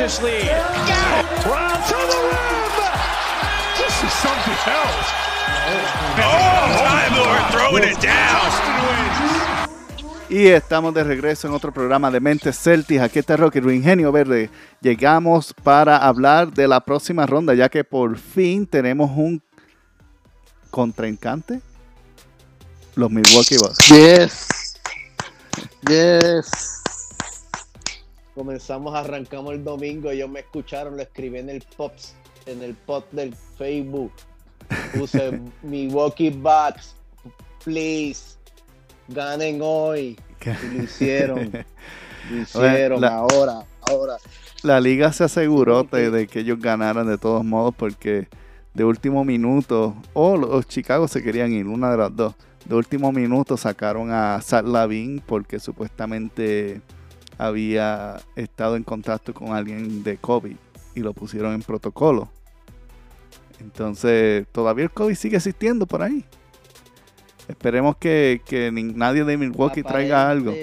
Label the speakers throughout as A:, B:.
A: lead. Brown to the rim. This is something else.
B: Oh, Time Lord throwing it down.
C: Y estamos de regreso en otro programa de Mentes Celtics. Aquí está Rocky Ingenio Verde. Llegamos para hablar de la próxima ronda, ya que por fin tenemos un contrincante. Los Milwaukee Bucks.
D: Yes. Yes. Comenzamos, arrancamos el domingo. Ellos me escucharon, lo escribí en el pops, en el pot del Facebook. Puse Milwaukee Bucks, please, ganen hoy. Y lo hicieron. Lo hicieron
C: La-
D: ahora, ahora.
C: La liga se aseguró de, de que ellos ganaran de todos modos porque de último minuto, o los Chicago se querían ir, una de las dos. De último minuto sacaron a Zach Lavin porque supuestamente había estado en contacto con alguien de COVID y lo pusieron en protocolo. Entonces, todavía el COVID sigue existiendo por ahí. Esperemos que, que nadie de Milwaukee traiga algo.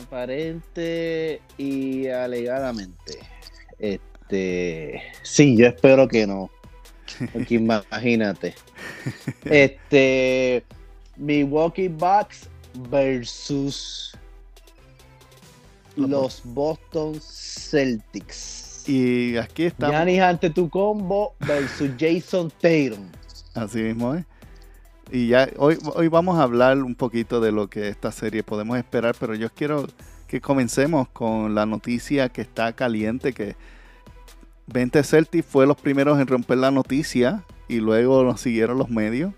D: Aparente y alegadamente. Este, sí, yo espero que no. Porque imagínate. Este, Milwaukee Bucks versus los Boston Celtics.
C: Y aquí estamos.
D: Giannis Antetokounmpo versus Jason Tatum.
C: Así mismo es. Y ya hoy, hoy vamos a hablar un poquito de lo que esta serie podemos esperar, pero yo quiero que comencemos con la noticia que está caliente, que 20 Celtics fue los primeros en romper la noticia y luego nos siguieron los medios.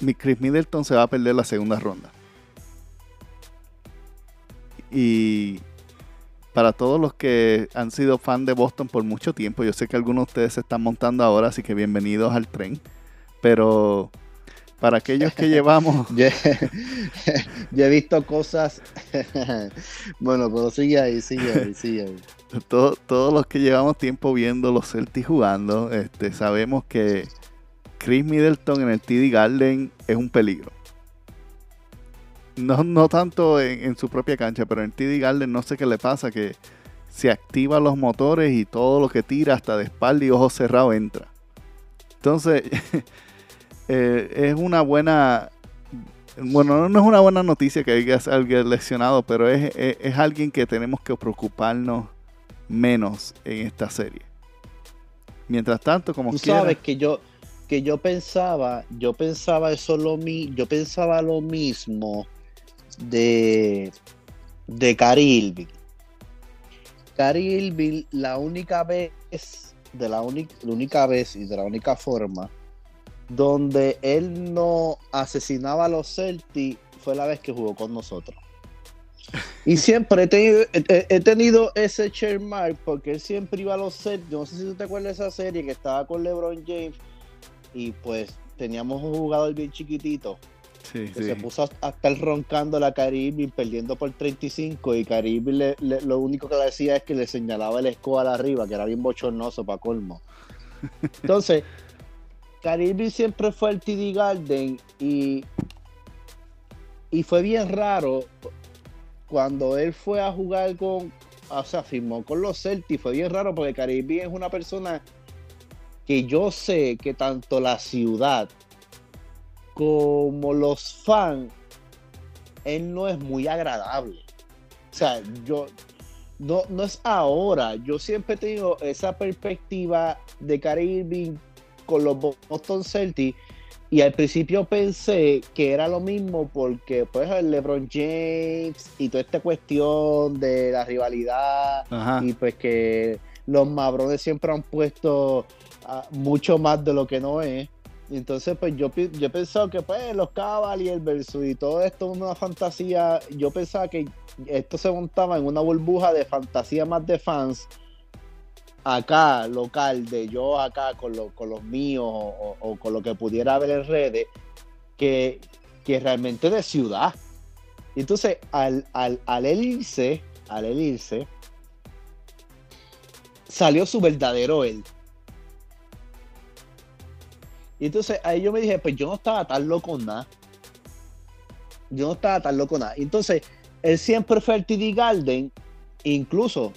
C: Mi Chris Middleton se va a perder la segunda ronda. Y para todos los que han sido fan de Boston por mucho tiempo, yo sé que algunos de ustedes se están montando ahora, así que bienvenidos al tren. Pero para aquellos que llevamos,
D: Yo, yo he visto cosas. bueno, pero sigue ahí, sigue ahí, sigue ahí.
C: todo- todos los que llevamos tiempo viendo los Celtics jugando, este, sabemos que Chris Middleton en el TD Garden es un peligro. No, no tanto en, en su propia cancha, pero en TD Garden no sé qué le pasa, que se activan los motores y todo lo que tira hasta de espalda y ojos cerrados entra. Entonces, eh, es una buena... Bueno, no- no es una buena noticia que haya alguien lesionado, pero es, es- es alguien que tenemos que preocuparnos menos en esta serie. Mientras tanto, como
D: Tú
C: quiera,
D: sabes que yo que yo pensaba, yo pensaba eso lo mi, yo pensaba lo mismo de de Cary Irving. Cary Irving, la única vez, de la única, la única vez y de la única forma donde él no asesinaba a los Celtics fue la vez que jugó con nosotros. Y siempre he tenido, he, he tenido ese chairmark porque él siempre iba a los Celtics. No sé si tú te acuerdas de esa serie que estaba con LeBron James y pues teníamos un jugador bien chiquitito
C: sí,
D: que
C: sí.
D: se puso a, a estar roncando la Caribe perdiendo por 35 y Caribe le- le- lo único que le decía es que le señalaba el escobar arriba que era bien bochornoso para colmo entonces Caribe siempre fue el TD Garden y y fue bien raro cuando él fue a jugar con o sea firmó con los Celtics fue bien raro porque Caribe es una persona que yo sé que tanto la ciudad como los fans, él no es muy agradable. O sea, yo no, no es ahora. Yo siempre he tenido esa perspectiva de Kyrie Irving con los Boston Celtics. Y al principio pensé que era lo mismo porque pues el LeBron James y toda esta cuestión de la rivalidad
C: Ajá.
D: y pues que los mabrones siempre han puesto ah, mucho más de lo que no es. Y Entonces, pues yo, yo he pensado que pues los Cavaliers versus y todo esto es una fantasía. Yo pensaba que esto se montaba en una burbuja de fantasía más de fans acá, local, de yo acá con, lo- con los míos o, con lo que pudiera haber en redes, que, que realmente de ciudad. Y Entonces, al, al, al él irse, al él irse, salió su verdadero él. Y entonces ahí yo me dije, pues yo no estaba tan loco nada. Yo no estaba tan loco nada. Y entonces, él siempre fue al TD Garden incluso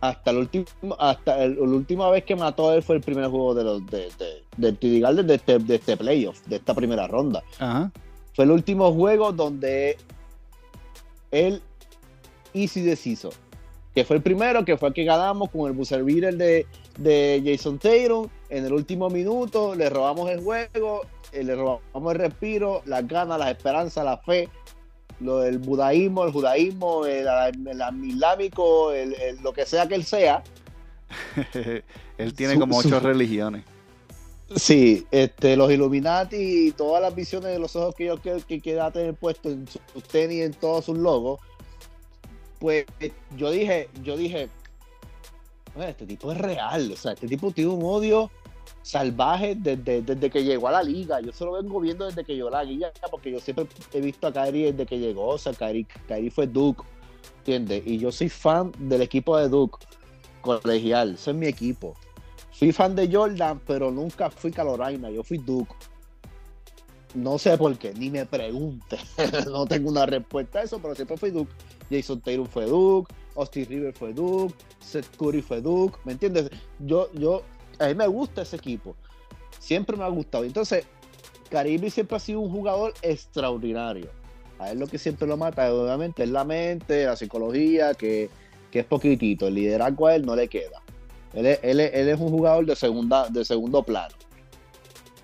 D: hasta el último, hasta el- la última vez que mató a él fue el primer juego de los de, de, del TD Garden de este, de este playoff, de esta primera ronda.
C: Ajá.
D: Fue el último juego donde él easy deshizo. Que fue el primero, que fue el que ganamos con el buzzer beater de, de Jason Tatum. En el último minuto le robamos el juego, eh, le robamos el respiro, las ganas, las esperanzas, la fe, lo del budaísmo, el judaísmo, el, el islámico, el- el- lo que sea que él sea.
C: Él tiene
D: Su-
C: como
D: su-
C: ocho religiones.
D: Sí, este, los Illuminati y todas las visiones de los ojos que ellos que, que queda tener puesto en sus tenis, en todos sus logos, pues yo dije, yo dije, "Oye, este tipo es real, o sea, este tipo tiene un odio salvaje desde, desde que llegó a la liga. Yo se lo vengo viendo desde que llegó la liga, porque yo siempre he visto a Kyrie desde que llegó, o sea, Kyrie, Kyrie fue Duke, ¿entiendes? Y yo soy fan del equipo de Duke, colegial, ese es mi equipo. Fui fan de Jordan, pero nunca fui Carolina, yo fui Duke. No sé por qué, ni me pregunte. no tengo una respuesta a eso, pero siempre fui Duke. Jason Tatum fue Duke, Austin River fue Duke, Seth Curry fue Duke, ¿me entiendes? Yo, yo, a mí me gusta ese equipo. Siempre me ha gustado. Entonces, Caribe siempre ha sido un jugador extraordinario. A él lo que siempre lo mata, obviamente, es la mente, la psicología, que, que es poquitito. El liderazgo a él no le queda. Él es, él es- él es un jugador de, segunda, de segundo plano.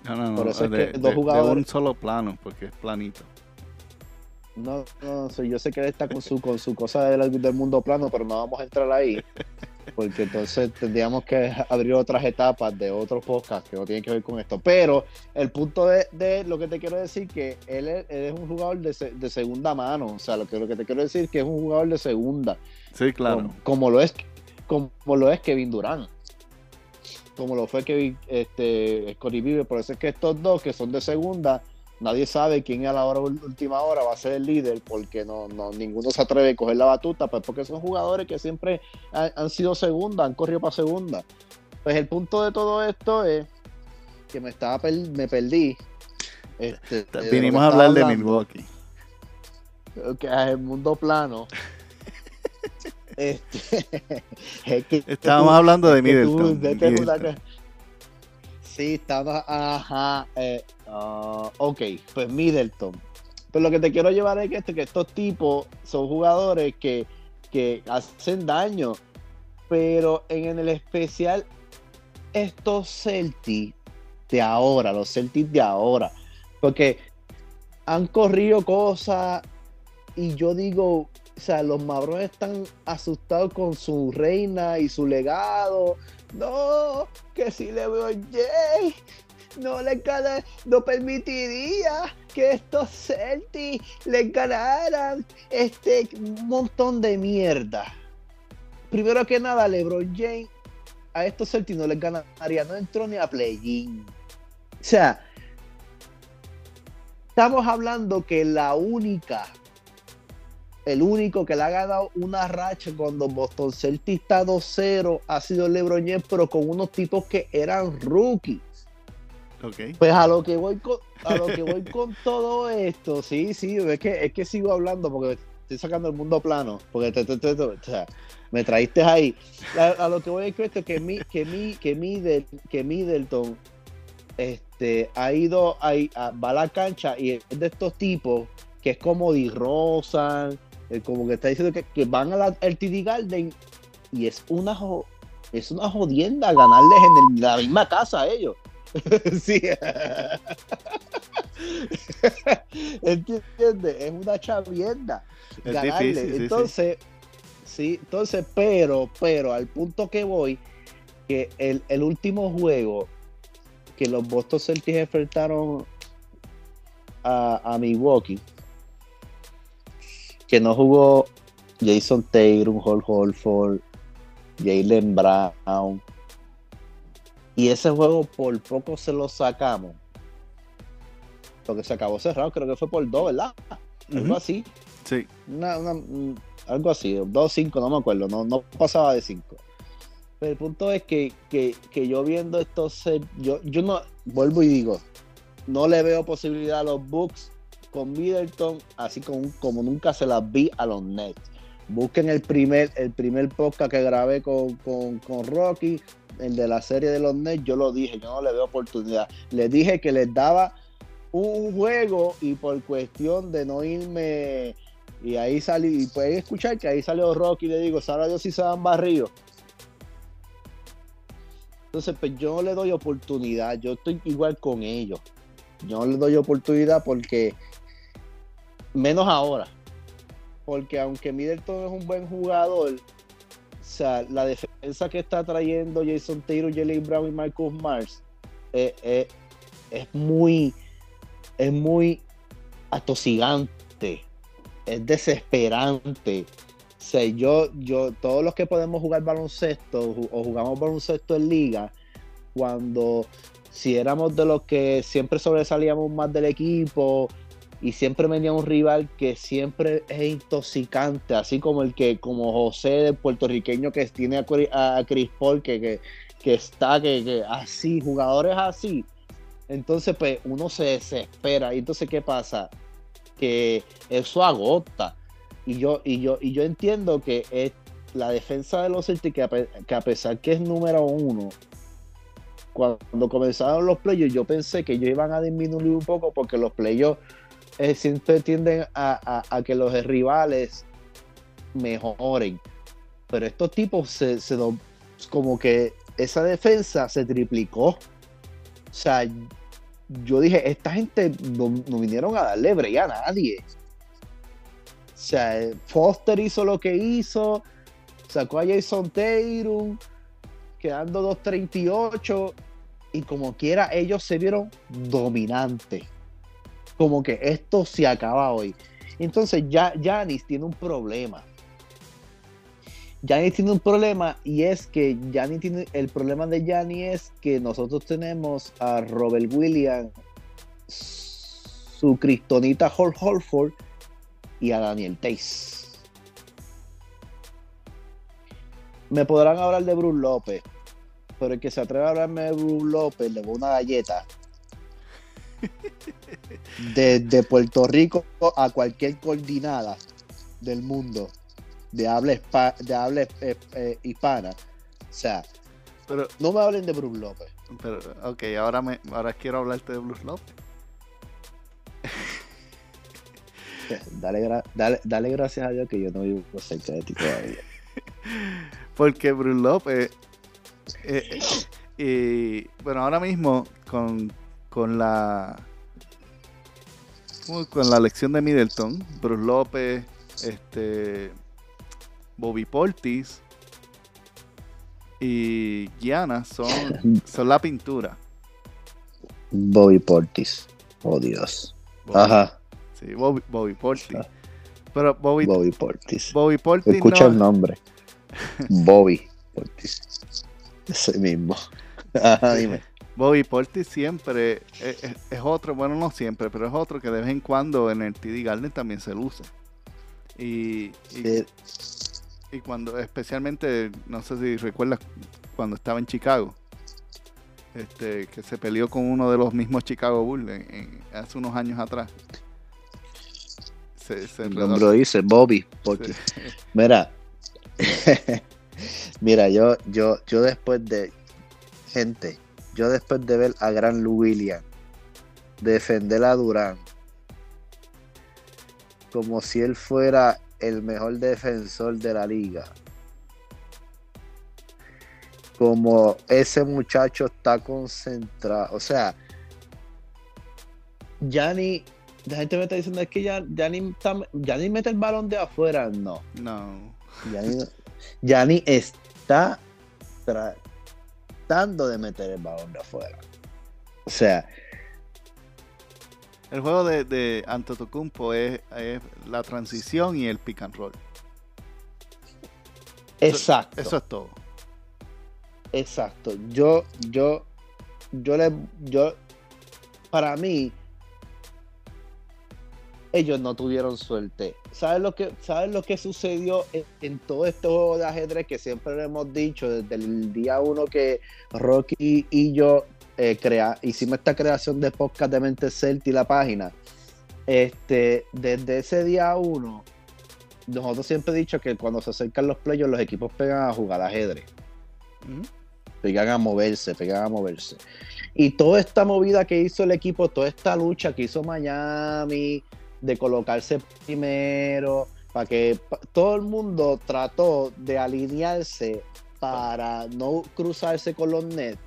C: No, no, no.
D: Por eso es
C: de,
D: que dos
C: de- de
D: jugadores-
C: un solo plano, porque es planito.
D: No, no, sé, yo sé que él está con su, con su cosa del, del mundo plano, pero no vamos a entrar ahí. Porque entonces tendríamos que abrir otras etapas de otros podcasts que no tienen que ver con esto. Pero el punto de, de lo que te quiero decir que él es, él es un jugador de, de segunda mano. O sea, lo que, lo que te quiero decir que es un jugador de segunda.
C: Sí, claro.
D: Como, como lo es como lo es Kevin Durant. Como lo fue Kevin este, Scottie Pippen. Por eso es que estos dos que son de segunda, nadie sabe quién a la hora última hora va a ser el líder, porque no, no ninguno se atreve a coger la batuta, pues porque son jugadores que siempre han, han sido segunda, han corrido para segunda. Pues el punto de todo esto es que me estaba per- me perdí. Este, de
C: Vinimos a hablar de Milwaukee.
D: que es el mundo plano. Este, es que
C: Estábamos
D: tú-
C: hablando de
D: que tú
C: Middleton.
D: Sí, estaba, ajá, eh, ah, ok, pues Middleton. Pero lo que te quiero llevar es que, este- que estos tipos son jugadores que, que hacen daño, pero en el especial estos Celtics de ahora, los Celtics de ahora, porque han corrido cosas y yo digo, o sea, los mabrones están asustados con su reina y su legado. No, que si LeBron James no le gana, no permitiría que estos Celtics le ganaran este montón de mierda. Primero que nada, LeBron James a estos Celtics no les ganaría, no entró ni a play-in. O sea, estamos hablando que la única, el único que le ha ganado una racha cuando Boston Celtics está 2-0 ha sido LeBron James, pero con unos tipos que eran rookies.
C: Ok.
D: Pues a lo que voy con, a lo que voy con todo esto, sí, sí, es que, es que sigo hablando porque estoy sacando el mundo plano, porque te- te- o sea, me traíste ahí. A, a lo que voy con esto es que mi, que mi, que Middle- que Middleton este, ha ido ahí, a- va a la cancha y es de estos tipos que es como Di Rosan, eh, como que está diciendo que, que van a la- al TD Garden y es una jo- es una jodienda ganarles en el- la misma casa a ellos. sí. ¿Entiendes? Es una chavienda.
C: Es
D: ganarle.
C: difícil, sí, sí.
D: entonces, sí, entonces, pero, pero al punto que voy, que el, el último juego que los Boston Celtics enfrentaron a, a Milwaukee, que no jugó Jason Tatum, Hall Holford, Jalen Brown, y ese juego por poco se lo sacamos. Porque se acabó cerrado, creo que fue por dos, ¿verdad? Algo así.
C: Sí.
D: Una- una- mm, algo así, 2-5, no me acuerdo, no, no pasaba de 5. Pero el punto es que, que- que yo viendo estos, set- yo, yo no, vuelvo y digo, no le veo posibilidad a los Bucks con Middleton, así como, nunca se las vi a los Nets. Busquen el primer, el primer podcast que grabé con, con, con Rocky, el de la serie de los Nets, yo lo dije, yo no le veo oportunidad. Le dije que les daba un juego y por cuestión de no irme y ahí salí, y pueden escuchar que ahí salió Rocky y le digo, sabrá Dios si se van barridos. Entonces, pues yo no le doy oportunidad, yo estoy igual con ellos. Yo no le doy oportunidad porque, menos ahora, porque aunque Middleton es un buen jugador, o sea, la defensa que está trayendo Jason Taylor, Jelly Brown y Marcus Mars eh, eh, es muy, es muy atosigante, es desesperante. O sea, yo, yo, todos los que podemos jugar baloncesto o jugamos baloncesto en liga, cuando si éramos de los que siempre sobresalíamos más del equipo, y siempre venía un rival que siempre es intoxicante, así como el que, como José, del puertorriqueño que tiene a, Chris Paul, que, que, está, que, así, jugadores así. Entonces, pues uno se desespera. Y entonces, ¿qué pasa? Que eso agota. Y yo, y yo, y yo entiendo que es la defensa de los Celtics, que a, pesar que es número uno, cuando comenzaron los playoffs, yo pensé que ellos iban a disminuir un poco porque los playoffs eh, siempre tienden a, que los rivales mejoren. Pero estos tipos se, como que esa defensa se triplicó. O sea, yo dije, esta gente no, vinieron a darle brega a nadie. O sea, Foster hizo lo que hizo, sacó a Jason Taylor, quedando 2.38, y como quiera, ellos se vieron dominantes como que esto se acaba hoy. Entonces ya Janis tiene un problema. Janis tiene un problema y es que Janis tiene el problema de Janis es que nosotros tenemos a Robert Williams, su cristonita Hall Holford y a Daniel Tace. Me podrán hablar de Bruce López, pero el que se atreve a hablarme de Bruce López le voy una galleta desde Puerto Rico a cualquier coordinada del mundo de habla, de habla eh, eh, hispana. O sea, pero, no me hablen de Bruce López.
C: Pero, ok, ahora, me, ahora quiero hablarte de Bruce López.
D: Dale, dale, dale, gracias a Dios que yo no vivo cerca de ti todavía.
C: Porque Bruce López, eh, y bueno, ahora mismo con con la con la elección de Middleton, Bruce López, este Bobby Portis y Gianna son, son la pintura.
D: Bobby Portis, oh Dios. Ajá.
C: Sí, Bobby, Bobby Portis. Pero Bobby,
D: Bobby Portis.
C: Bobby Portis.
D: Escucha el nombre. Bobby Portis. Ese mismo. Ajá, dime.
C: Bobby Portis siempre es, otro, bueno, no siempre, pero es otro que de vez en cuando en el TD Garden también se luce. Y, y, cuando, especialmente, no sé si recuerdas cuando estaba en Chicago, este, que se peleó con uno de los mismos Chicago Bulls hace unos años atrás.
D: Se, se lo dice Bobby, porque, mira, mira, yo, yo, yo después de gente yo después de ver a Gran Lou Williams defender a Durán como si él fuera el mejor defensor de la liga. Como ese muchacho está concentrado. O sea, Yanni, la gente me está diciendo es que ya, Yanni, mete el balón de afuera. No.
C: No.
D: Yanni, está de meter el balón de afuera. O sea.
C: El juego de, de Antetokounmpo es, es, la transición y el pick and roll.
D: Exacto.
C: Eso, es todo.
D: Exacto. Yo, yo, yo le, yo, para mí, ellos no tuvieron suerte. ¿Sabes lo que, sabes lo que sucedió en, todo este juego de ajedrez que siempre lo hemos dicho desde el día uno que Rocky y yo eh, crea, hicimos esta creación de podcast de Mente Celti y la página? Este, desde ese día uno, nosotros siempre he dicho que cuando se acercan los playoffs, los equipos pegan a jugar ajedrez. Pegan a moverse, pegan a moverse. Y toda esta movida que hizo el equipo, toda esta lucha que hizo Miami de colocarse primero, para que todo el mundo trató de alinearse para no cruzarse con los Nets.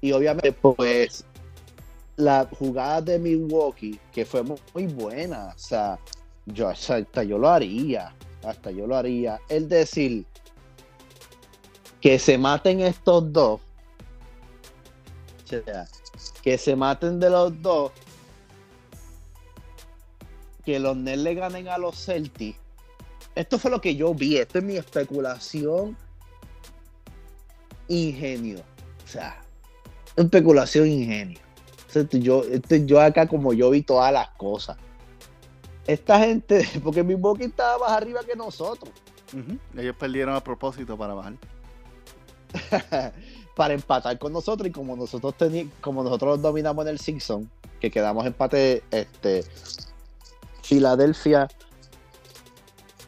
D: Y obviamente, pues, la jugada de Milwaukee, que fue mu- muy buena, o sea, yo hasta yo lo haría, hasta yo lo haría. El decir que se maten estos dos, o sea, que se maten de los dos, que los Nets le ganen a los Celtics. Esto fue lo que yo vi, esto es mi especulación ingenio. O sea, especulación ingenio. O sea, esto yo, esto yo acá como yo vi todas las cosas. Esta gente, porque mi boca estaba más arriba que nosotros.
C: Ujú. Ellos perdieron a propósito para bajar.
D: para empatar con nosotros y como nosotros como nosotros dominamos en el Simpson, que quedamos empate este Filadelfia,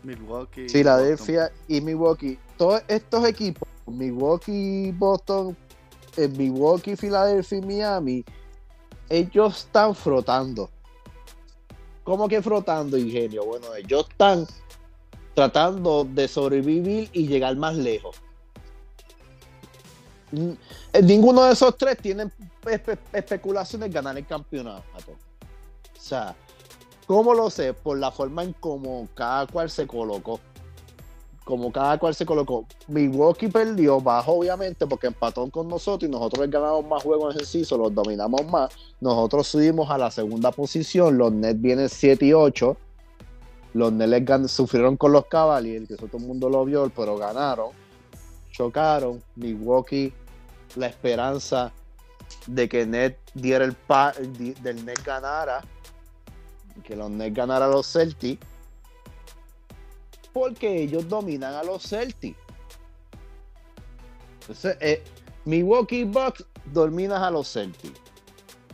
C: Milwaukee.
D: Filadelfia y Milwaukee. Todos estos equipos, Milwaukee, Boston, eh, Milwaukee, Filadelfia y Miami, ellos están frotando. ¿Cómo que frotando, ingenio? Bueno, ellos están tratando de sobrevivir y llegar más lejos. Eh, Ninguno de esos tres tiene espe- especulaciones de ganar el campeonato. O sea, ¿cómo lo sé? Por la forma en cómo cada cual se colocó. Como cada cual se colocó. Milwaukee perdió bajo, obviamente, porque empató con nosotros y nosotros ganamos más juegos en ejercicio, los dominamos más. Nosotros subimos a la segunda posición. Los Nets vienen 7 y 8. Los Nets sufrieron con los Cavaliers, que eso todo el mundo lo vio, pero ganaron. Chocaron. Milwaukee, la esperanza de que Net diera el pa del Net ganara. Que los Nets ganaran a los Celtics. Porque ellos dominan a los Celtics. Entonces, eh, Milwaukee Bucks dominan a los Celtics.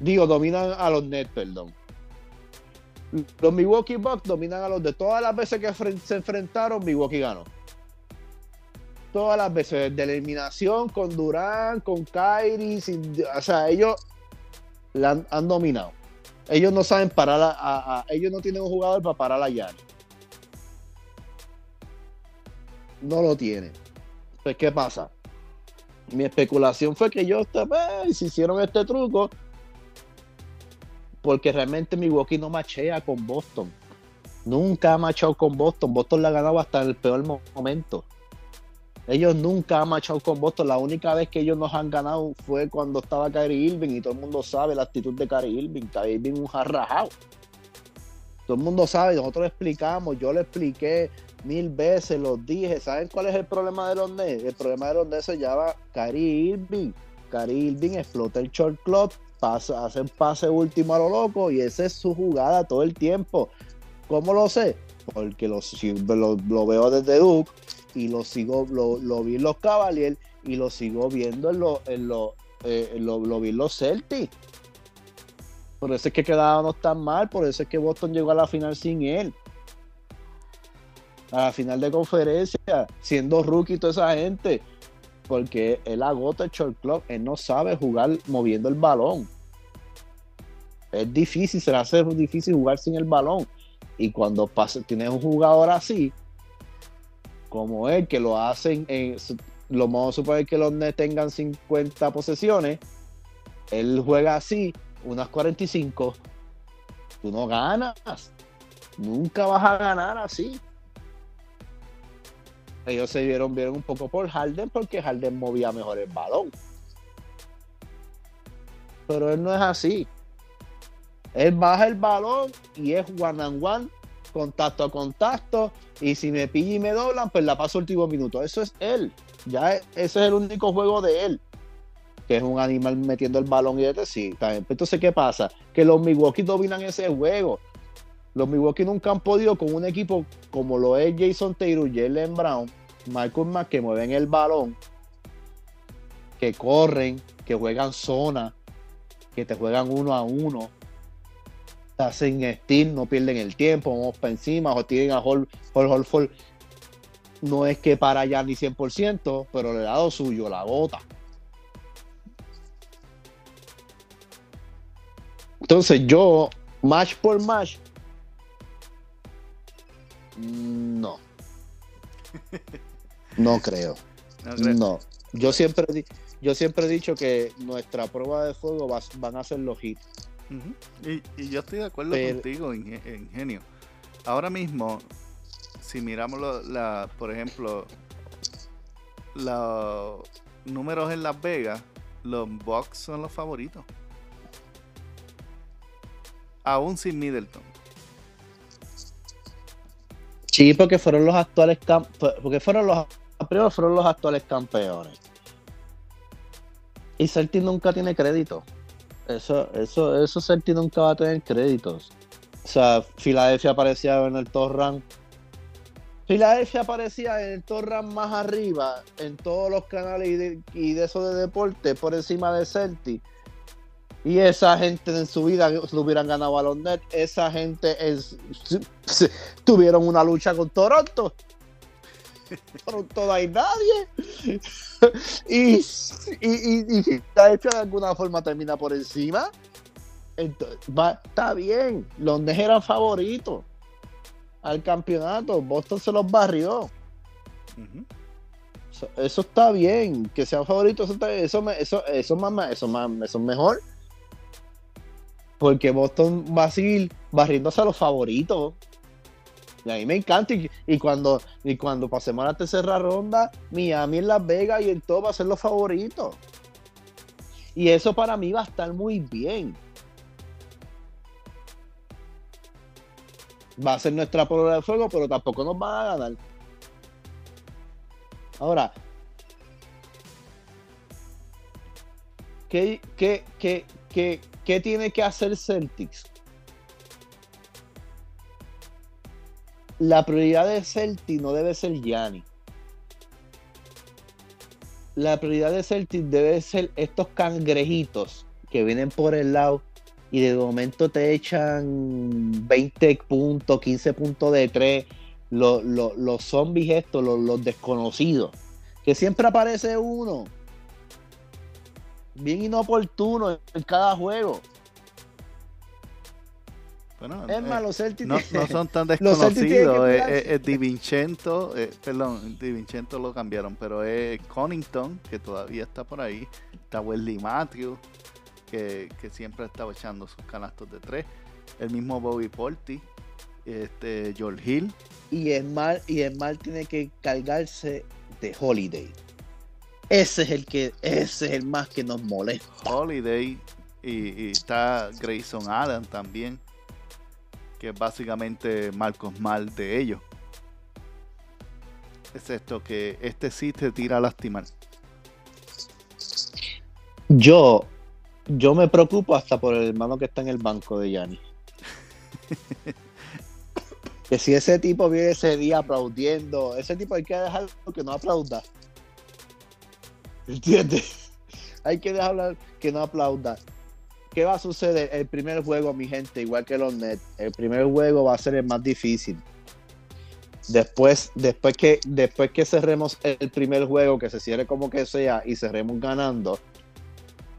D: Digo, dominan a los Nets, perdón. Los Milwaukee Bucks dominan a los de todas las veces que se enfrentaron, Milwaukee ganó. Todas las veces de eliminación con Durán, con Kyrie, sin- o sea, ellos la han dominado. Ellos no saben parar a, ellos no tienen un jugador para parar a Giannis. No lo tienen. Pues, ¿qué pasa? Mi especulación fue que ellos pues, se hicieron este truco porque realmente Milwaukee no machea con Boston. Nunca ha machado con Boston. Boston la ha ganado hasta el peor mo- momento. Ellos nunca han machado con Boston. La única vez que ellos nos han ganado fue cuando estaba Kyrie Irving y todo el mundo sabe la actitud de Kyrie Irving. Kyrie Irving un jarrajado. Todo el mundo sabe, nosotros explicamos, yo lo expliqué mil veces, los dije. ¿Saben cuál es el problema de los Nets? El problema de los Nets se llama Kyrie Irving. Kyrie Irving explota el short club, pasa, hace un pase último a lo loco y esa es su jugada todo el tiempo. ¿Cómo lo sé? Porque lo, lo, lo veo desde Duke y lo sigo, lo, lo vi en los Cavaliers y lo sigo viendo en los, en los, eh, lo, lo vi los Celtics. Por eso es que quedábamos tan mal, por eso es que Boston llegó a la final sin él. A la final de conferencia, siendo rookie toda esa gente. Porque él agota el short clock, él no sabe jugar moviendo el balón. Es difícil, se le hace difícil jugar sin el balón. Y cuando pasa, tienes un jugador así, como él, que lo hacen, en, lo vamos a suponer que los Nets tengan 50 posesiones, él juega así, unas 45, tú no ganas. Nunca vas a ganar así. Ellos se vieron, vieron un poco por Harden porque Harden movía mejor el balón. Pero él no es así. Él baja el balón y es one and one, contacto a contacto. Y si me pilla y me doblan, pues la paso último minuto. Eso es él. Ya ese es el único juego de él que es un animal metiendo el balón y de sí. también. Entonces, ¿qué pasa? Que los Milwaukee dominan ese juego. Los Milwaukee nunca han podido con un equipo como lo es Jason Taylor, Jalen Brown, Michael Mack, que mueven el balón, que corren, que juegan zona, que te juegan uno a uno. Hacen steal, no pierden el tiempo, vamos para encima, o tienen a Hall, Hall. No es que para allá ni 100%, pero le ha dado suyo, la bota. Entonces yo, match por match, no. No creo.
C: No creo.
D: No. Yo siempre, yo siempre he dicho que nuestra prueba de fuego va- van a ser los hits.
C: Y, y yo estoy de acuerdo
D: Pero-
C: contigo, Inge- Ingenio. Ahora mismo, si miramos, lo- la, por ejemplo, los números en Las Vegas, los Bucks son los favoritos. Aún sin Middleton.
D: Sí, porque fueron los actuales porque fueron los primero fueron los actuales campeones. Y Celtic nunca tiene crédito. Eso, eso, eso Celtic nunca va a tener créditos. O sea, Filadelfia aparecía en el top rank. Filadelfia aparecía en el top rank más arriba en todos los canales y de, eso de deporte por encima de Celtic. Y esa gente en su vida lo hubieran ganado a los Nets. Esa gente es, tuvieron una lucha con Toronto. Toronto no hay nadie. y, y, y, y Filadelfia de alguna forma termina por encima. Entonces, va, está bien. Los Nets eran favoritos al campeonato. Boston se los barrió. Eso, eso está bien. Que sean favoritos, eso, está- eso, eso, eso, más, eso, eso es mejor. Porque Boston va a seguir barriéndose a los favoritos. Y a mí me encanta. Y, y cuando, y cuando pasemos a la tercera ronda, Miami en Las Vegas y el todo va a ser los favoritos. Y eso para mí va a estar muy bien. Va a ser nuestra prueba de fuego, pero tampoco nos van a ganar. Ahora, ¿qué, qué, qué, qué, qué tiene que hacer Celtics? La prioridad de Celtics no debe ser Gianni. La prioridad de Celtics debe ser estos cangrejitos que vienen por el lado y de momento te echan 20 puntos, 15 puntos de 3, los, los, los zombies estos, los, los desconocidos, que siempre aparece uno, bien inoportuno en cada juego.
C: Bueno,
D: Es
C: eh,
D: más, los Celtics
C: no, no son tan desconocidos. Es, es- es Di Vincenzo, eh, perdón, Di Vincenzo lo cambiaron, pero es Connington, que todavía está por ahí. Está Wesley Matthews, que, que siempre estaba echando sus canastos de tres. El mismo Bobby Porti, este, George Hill.
D: y el mal y el mal tiene que cargarse de Holiday. Ese es el que ese es el más que nos molesta.
C: Holiday y, y está Grayson Allen también, que es básicamente Marcos Mal de ellos. Es esto que este sí te tira a lastimar.
D: Yo yo me preocupo hasta por el hermano que está en el banco de Yanni. que si ese tipo viene ese día aplaudiendo, ese tipo hay que dejarlo que no aplauda. ¿Entiendes? Hay que dejarlo que no aplauda. ¿Qué va a suceder? El primer juego, mi gente, igual que los Nets, el primer juego va a ser el más difícil. Después, después que, después que cerremos el primer juego, que se cierre como que sea y cerremos ganando,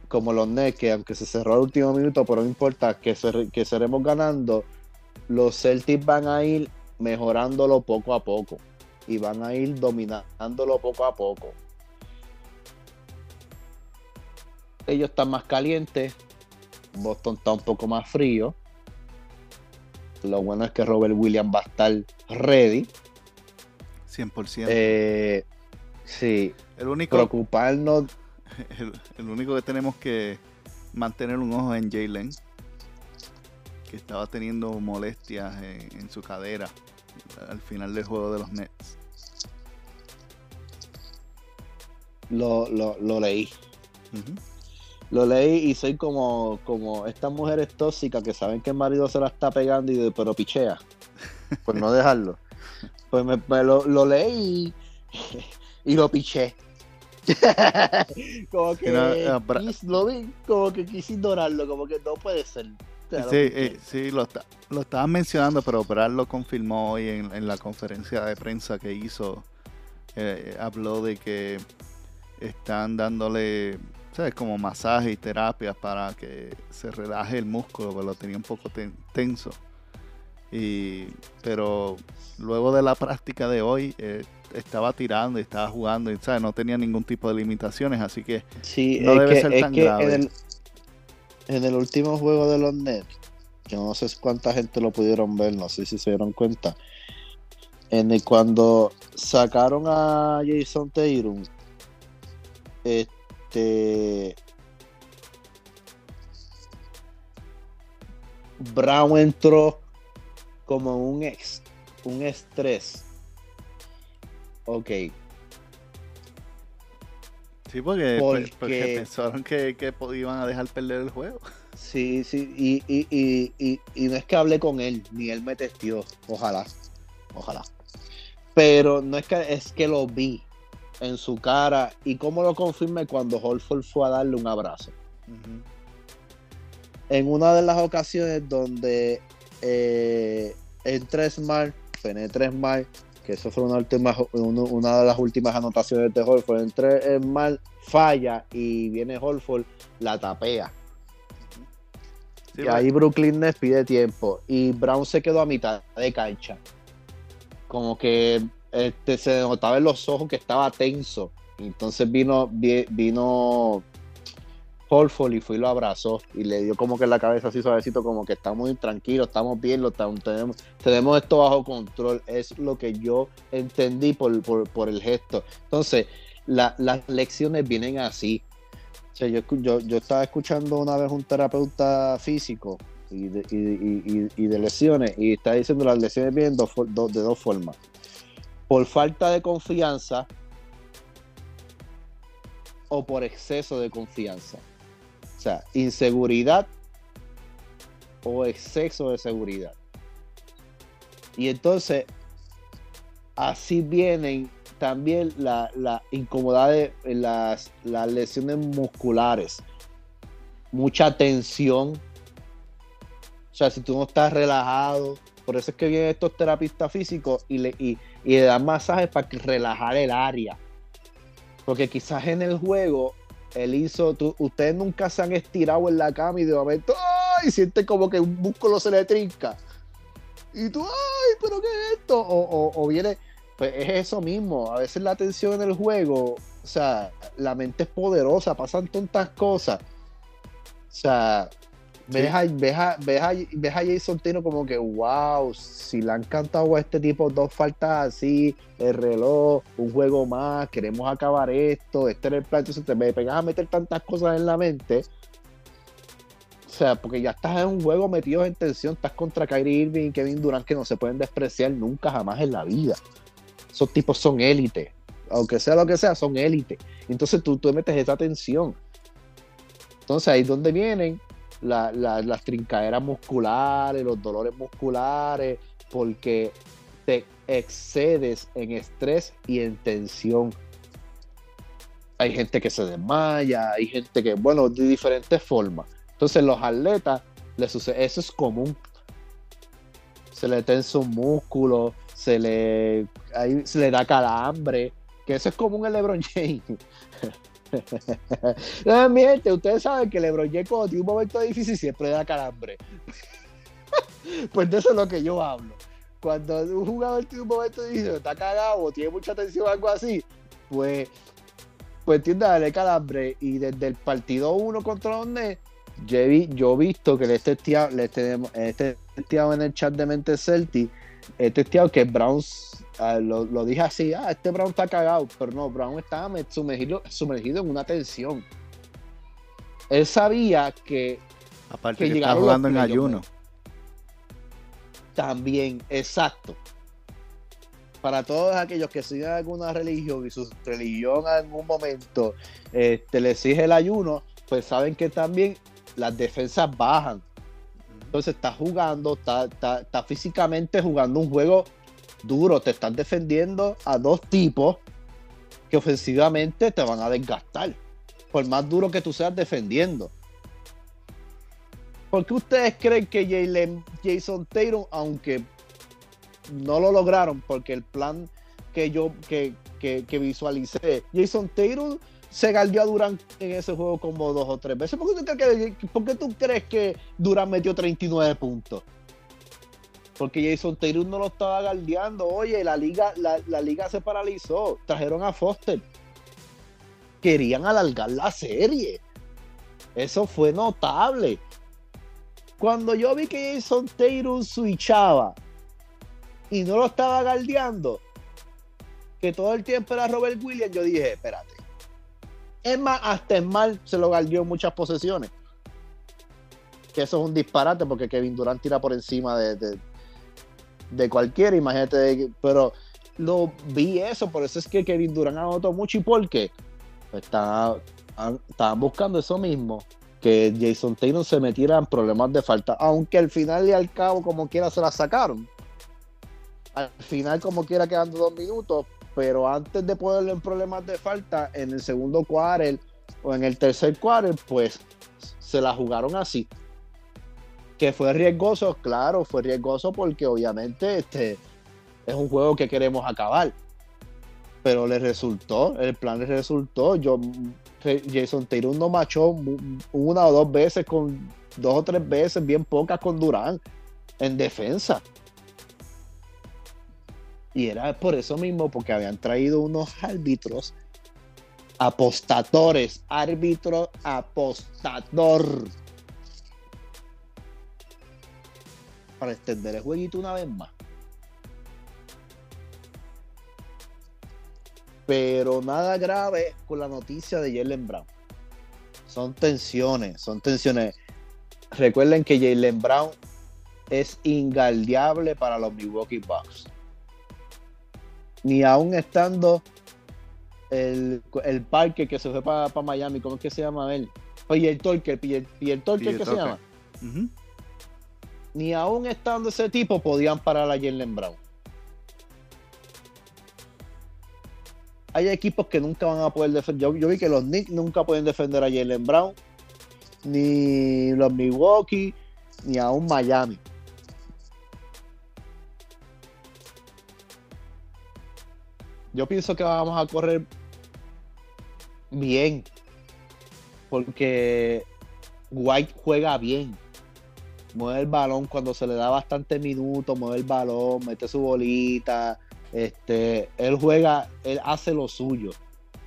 D: como los Nets, que aunque se cerró al último minuto, pero no importa, que, cer- que cerremos ganando, los Celtics van a ir mejorándolo poco a poco y van a ir dominándolo poco a poco. Ellos están más calientes, Boston está un poco más frío. Lo bueno es que Robert Williams va a estar ready.
C: 100%.
D: Eh, sí,
C: el, único,
D: preocuparnos
C: el, el único que tenemos que mantener un ojo en Jalen, que estaba teniendo molestias en, en su cadera al final del juego de los Nets.
D: lo, lo, lo leí. Lo leí y soy como, como estas mujeres tóxicas que saben que el marido se la está pegando y de, pero pichea. Pues no dejarlo. Pues me, me lo, lo leí y, y lo piché. como que quis- lo vi, como que quise ignorarlo, como que no puede ser.
C: Sí, eh, sí lo, está- lo estaban mencionando, pero Brad lo confirmó hoy en, en la conferencia de prensa que hizo. Eh, habló de que están dándole, ¿sabes? Como masajes y terapias para que se relaje el músculo, porque lo tenía un poco ten- tenso. Y, pero luego de la práctica de hoy, eh, estaba tirando y estaba jugando, y, ¿sabes? No tenía ningún tipo de limitaciones, así que
D: Sí,
C: no
D: es
C: debe
D: que,
C: ser
D: es
C: tan
D: que
C: grave.
D: En, el, en el último juego de los Nets, yo no sé cuánta gente lo pudieron ver, no sé si se dieron cuenta. En el, cuando sacaron a Jason Tatum, este Brown entró como un ex, un estrés. Ok,
C: Sí, porque,
D: Porque-
C: porque pensaron que, que iban a dejar perder el juego.
D: Sí, sí, y, y, y, y, y no es que hablé con él, ni él me testió, ojalá, ojalá. Pero no es que es que lo vi en su cara y cómo lo confirmé cuando Holford fue a darle un abrazo. En una de las ocasiones donde eh, entra Smart, penetra Smart, que eso fue una, última, una, una de las últimas anotaciones de Holford, entra Smart, falla y viene Holford, la tapea.
C: Sí,
D: Y ahí Brooklyn Nets pide tiempo. Y Brown se quedó a mitad de cancha. Como que este, se notaba en los ojos que estaba tenso. Entonces vino, vi- vino Holford y fue y lo abrazó. Y le dio como que la cabeza así suavecito, como que estamos tranquilos, estamos bien, lo tenemos, tenemos esto bajo control. Es lo que yo entendí por, por- el gesto. Entonces, la- las lecciones vienen así. Yo, yo, estaba escuchando una vez un terapeuta físico y de, y, de lesiones y está diciendo las lesiones vienen de dos formas. Por falta de confianza o por exceso de confianza. O sea, inseguridad o exceso de seguridad. Y entonces, así vienen también la, la incomodidad de las, las lesiones musculares. Mucha tensión. O sea, si tú no estás relajado, por eso es que vienen estos terapistas físicos y le, y, y le dan masajes para relajar el área. Porque quizás en el juego, él hizo, tú- ustedes nunca se han estirado en la cama y de momento, ¡ay! Siente como que un músculo se le trinca. Y tú, ¡ay! ¿Pero qué es esto? O, o- o viene, pues es eso mismo. A veces la tensión en el juego, o sea, la mente es poderosa, pasan tantas cosas. O sea, ves, a, ves, a, ves, a, ves a Jason Tino como que, wow, si le han cantado a este tipo dos faltas así, el reloj, un juego más, queremos acabar esto, este era el plan, entonces te me pegas a meter tantas cosas en la mente. O sea, porque ya estás en un juego metido en tensión, estás contra Kyrie Irving y Kevin Durant que no se pueden despreciar nunca jamás en la vida. Esos tipos son élite. Aunque sea lo que sea, son élite. Entonces tú, tú metes esa tensión. Entonces ahí es donde vienen la- la- las trincaderas musculares, los dolores musculares, porque te excedes en estrés y en tensión. Hay gente que se desmaya, hay gente que, bueno, de diferentes formas. Entonces los atletas, les sucede, eso es común. Se le tensa un músculo, se le, se le da calambre, que eso es común en LeBron James. no, mi gente, ustedes saben que LeBron James cuando tiene un momento difícil siempre da calambre. pues de eso es lo que yo hablo. Cuando un jugador tiene un momento difícil, está cagado o tiene mucha tensión o algo así, pues, pues tiende a darle calambre. Y desde el partido 1 contra Nets, yo he, yo visto que le he testeado, le he testeado en el chat de Mente Celtic, he testeado que Brown, ah, lo, lo dije así, ah, este Brown está cagado, pero no, Brown estaba me- sumergido, sumergido en una tensión. Él sabía que
C: Aparte
D: que
C: que, está
D: los
C: jugando en ayuno.
D: también, exacto. Para todos aquellos que sigan alguna religión y su religión en algún momento este, le exige el ayuno, pues saben que también las defensas bajan. Entonces estás jugando, está, está, está físicamente jugando un juego duro. Te estás defendiendo a dos tipos que ofensivamente te van a desgastar. Por más duro que tú seas defendiendo. ¿Por qué ustedes creen que Jalen- Jason Tatum, aunque no lo lograron, porque el plan que yo que, que, que visualicé, Jason Tatum se galdió a Durant en ese juego como dos o tres veces. ¿Por qué tú crees que, por qué tú crees que Durant metió 39 puntos? Porque Jason Tatum no lo estaba galdeando. Oye, la liga, la, la liga se paralizó. Trajeron a Foster. Querían alargar la serie. Eso fue notable. Cuando yo vi que Jason Tatum switchaba y no lo estaba galdeando, que todo el tiempo era Robert Williams, yo dije, espérate. Es más, hasta en mal se lo galdeó en muchas posesiones. Que eso es un disparate porque Kevin Durant tira por encima de, de cualquiera, imagínate. Pero lo vi eso, por eso es que Kevin Durant anotó mucho. ¿Y por qué? Estaba- an- estaban buscando eso mismo, que Jason Tatum se metiera en problemas de falta, aunque al final y al cabo, como quiera, se la sacaron. Al final, como quiera, quedando dos minutos, pero antes de ponerle en problemas de falta, en el segundo quarter o en el tercer quarter, pues se la jugaron así. Que fue riesgoso, claro, fue riesgoso porque obviamente este es un juego que queremos acabar. Pero le resultó, el plan le resultó. Yo, Jason Tatum no machó una o dos veces con dos o tres veces, bien pocas con Durán en defensa. Y era por eso mismo, porque habían traído unos árbitros apostadores, árbitro apostador. Para extender el jueguito una vez más. Pero nada grave con la noticia de Jalen Brown. Son tensiones, son tensiones. Recuerden que Jalen Brown es ingaldeable para los Milwaukee Bucks. Ni aún estando el, el parque que se fue para Miami, ¿cómo es que se llama él? Oye, el Torque, el, el Torque
C: PJ
D: que se llama. Ni aún estando ese tipo podían parar a Jalen Brown. Hay equipos que nunca van a poder defender. Yo, vi que los Knicks nunca pueden defender a Jalen Brown, ni los Milwaukee, ni aún Miami. Yo pienso que vamos a correr bien, porque White juega bien. Mueve el balón cuando se le da bastante minutos, mueve el balón, mete su bolita. Este, él juega, él hace lo suyo.